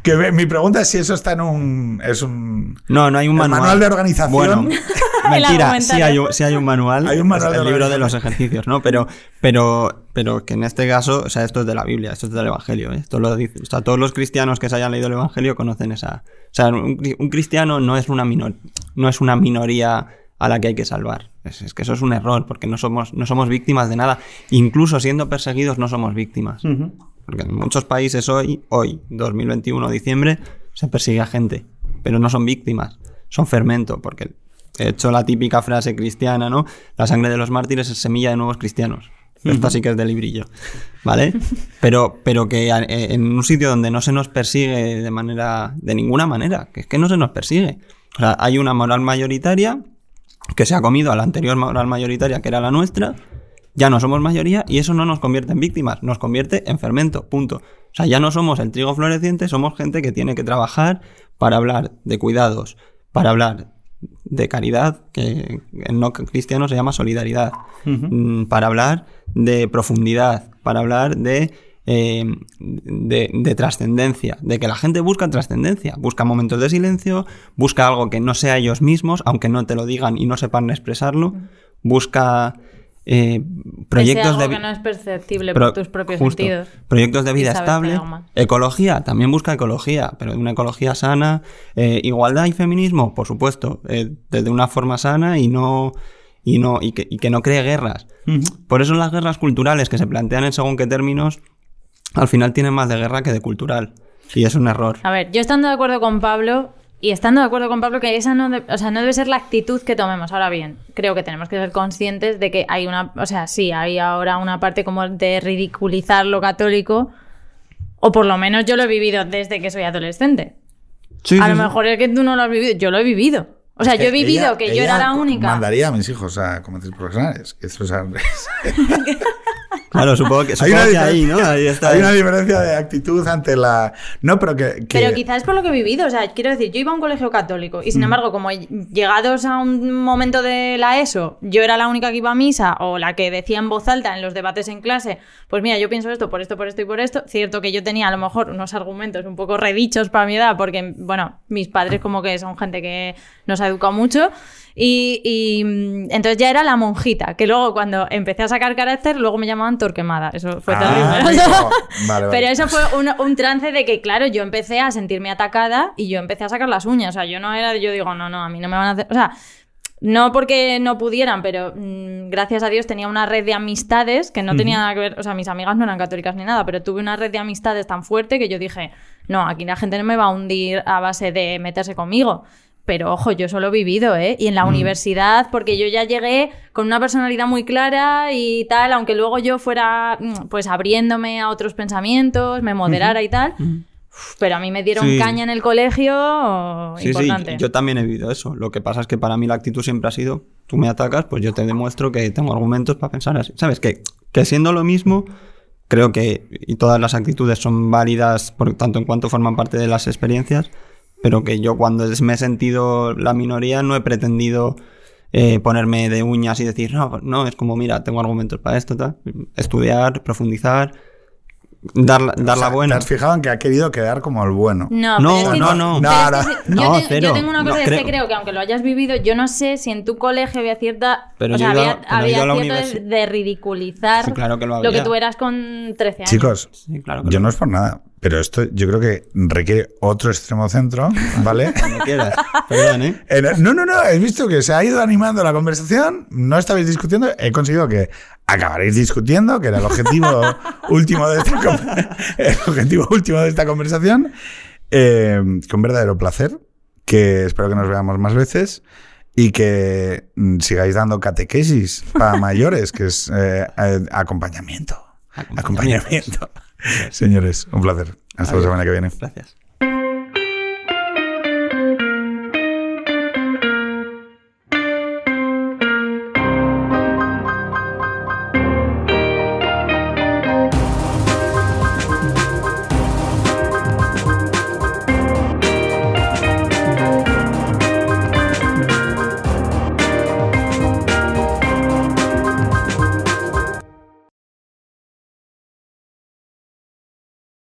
que mi pregunta es si eso está en un. Es un. No, no hay un manual. manual de organización. Bueno, mentira, sí hay, un, sí hay un manual. Hay un manual es de el libro de los ejercicios, ¿no? Pero, pero, pero que en este caso, o sea, esto es de la Biblia, esto es del Evangelio, ¿eh? Esto lo dice, o sea, todos los cristianos que se hayan leído el Evangelio conocen esa. O sea, un, cri- un cristiano no es una minor, no es una minoría a la que hay que salvar. Es, es que eso es un error, porque no somos, no somos víctimas de nada. Incluso siendo perseguidos no somos víctimas. Porque en muchos países hoy, hoy, 2021, diciembre, se persigue a gente, pero no son víctimas, son fermento, porque de hecho la típica frase cristiana, ¿no? La sangre de los mártires es semilla de nuevos cristianos. Esta sí que es de librillo, ¿vale? Pero, pero que eh, en un sitio donde no se nos persigue de manera, de ninguna manera, que es que no se nos persigue. O sea, hay una moral mayoritaria que se ha comido a la anterior moral mayoritaria, que era la nuestra, ya no somos mayoría y eso no nos convierte en víctimas, nos convierte en fermento, punto. O sea, ya no somos el trigo floreciente, somos gente que tiene que trabajar para hablar de cuidados, para hablar de caridad, que en no cristiano se llama solidaridad, mm, para hablar de profundidad, para hablar de, eh, de, de trascendencia, de que la gente busca trascendencia, busca momentos de silencio, busca algo que no sea ellos mismos, aunque no te lo digan y no sepan expresarlo, busca eh, proyectos algo de que vi- no es perceptible Pro- por tus propios justo. sentidos. Proyectos de vida estable. Ecología, también busca ecología, pero una ecología sana. Eh, igualdad y feminismo, por supuesto, eh, desde una forma sana y no. Y, no, y, que, y que no cree guerras. Por eso las guerras culturales que se plantean en según qué términos, al final tienen más de guerra que de cultural. Y es un error. A ver, yo estando de acuerdo con Pablo y estando de acuerdo con Pablo que esa no, de- o sea, no debe ser la actitud que tomemos. Ahora bien, creo que tenemos que ser conscientes de que hay una, o sea, sí, hay ahora una parte como de ridiculizar lo católico, o por lo menos yo lo he vivido desde que soy adolescente. a lo mejor es que tú no lo has vivido, yo lo he vivido. O sea, yo he vivido Ella- que yo era la única. Mandaría a mis hijos a cometer profesionales. Que eso es. Claro, supongo que, Hay supongo una que ahí, diferencia- ¿no? Ahí está. Hay una diferencia de actitud ante la. No, pero que. que- Pero quizás es por lo que he vivido. O sea, quiero decir, yo iba a un colegio católico Mm. y sin embargo, como llegados a un momento de la ESO, yo era la única que iba a misa o la que decía en voz alta en los debates en clase, pues mira, yo pienso esto por esto, por esto y por esto. Cierto que yo tenía a lo mejor unos argumentos un poco redichos para mi edad, porque, bueno, mis padres como que son gente que nos ha educado mucho. Y, y, mm, entonces ya era la monjita, que luego cuando empecé a sacar carácter, luego me llamaban Torquemada. Eso fue Ah, terrible. amigo. Vale, vale. Pero eso fue un, un trance de que, claro, yo empecé a sentirme atacada y yo empecé a sacar las uñas. O sea, yo no era, yo digo, no, no, a mí no me van a hacer. O sea, No porque no pudieran, pero mm, gracias a Dios tenía una red de amistades que no tenía nada que ver, o sea, mis amigas no eran católicas ni nada, pero tuve una red de amistades tan fuerte que yo dije, no, aquí la gente no me va a hundir a base de meterse conmigo. Pero ojo, yo solo he vivido, ¿eh? Y en la universidad, porque yo ya llegué con una personalidad muy clara y tal, aunque luego yo fuera mm, pues abriéndome a otros pensamientos, me moderara y tal. Uf, Pero a mí me dieron Sí. caña en el colegio Sí, importante. sí, yo también he vivido eso. Lo que pasa es que para mí la actitud siempre ha sido, tú me atacas, pues yo te demuestro que tengo argumentos para pensar así. ¿Sabes? Que, que siendo lo mismo, creo que y todas las actitudes son válidas por tanto en cuanto forman parte de las experiencias, pero que yo cuando es- me he sentido la minoría no he pretendido eh, ponerme de uñas y decir, no, no, es como, mira, tengo argumentos para esto, tal. Estudiar, profundizar, dar, la- dar O sea, la buena. Te has fijado en que ha querido quedar como el bueno. No, No, pero es que- no, no. pero No, es que no. yo, tengo, yo cero. tengo una cosa es que creo- que aunque lo hayas vivido, yo no sé si en tu colegio había cierta. Pero o sea, había, pero había cierto de, universi- de ridiculizar Sí, claro que lo que tú eras con 13 años. Chicos, Sí, claro que yo lo- no es por nada, pero esto yo creo que requiere otro extremo centro, ¿vale? Cuando quieras. Perdón, ¿eh? No, no, no, he visto que se ha ido animando la conversación, no estabais discutiendo, he conseguido que acabaréis discutiendo, que era el objetivo último de esta, el objetivo último de esta conversación, eh, con verdadero placer, que espero que nos veamos más veces y que mm, sigáis dando catequesis para mayores, que es eh, eh, acompañamiento. Acompañamiento. Señores, un placer. Hasta la semana que viene. Gracias.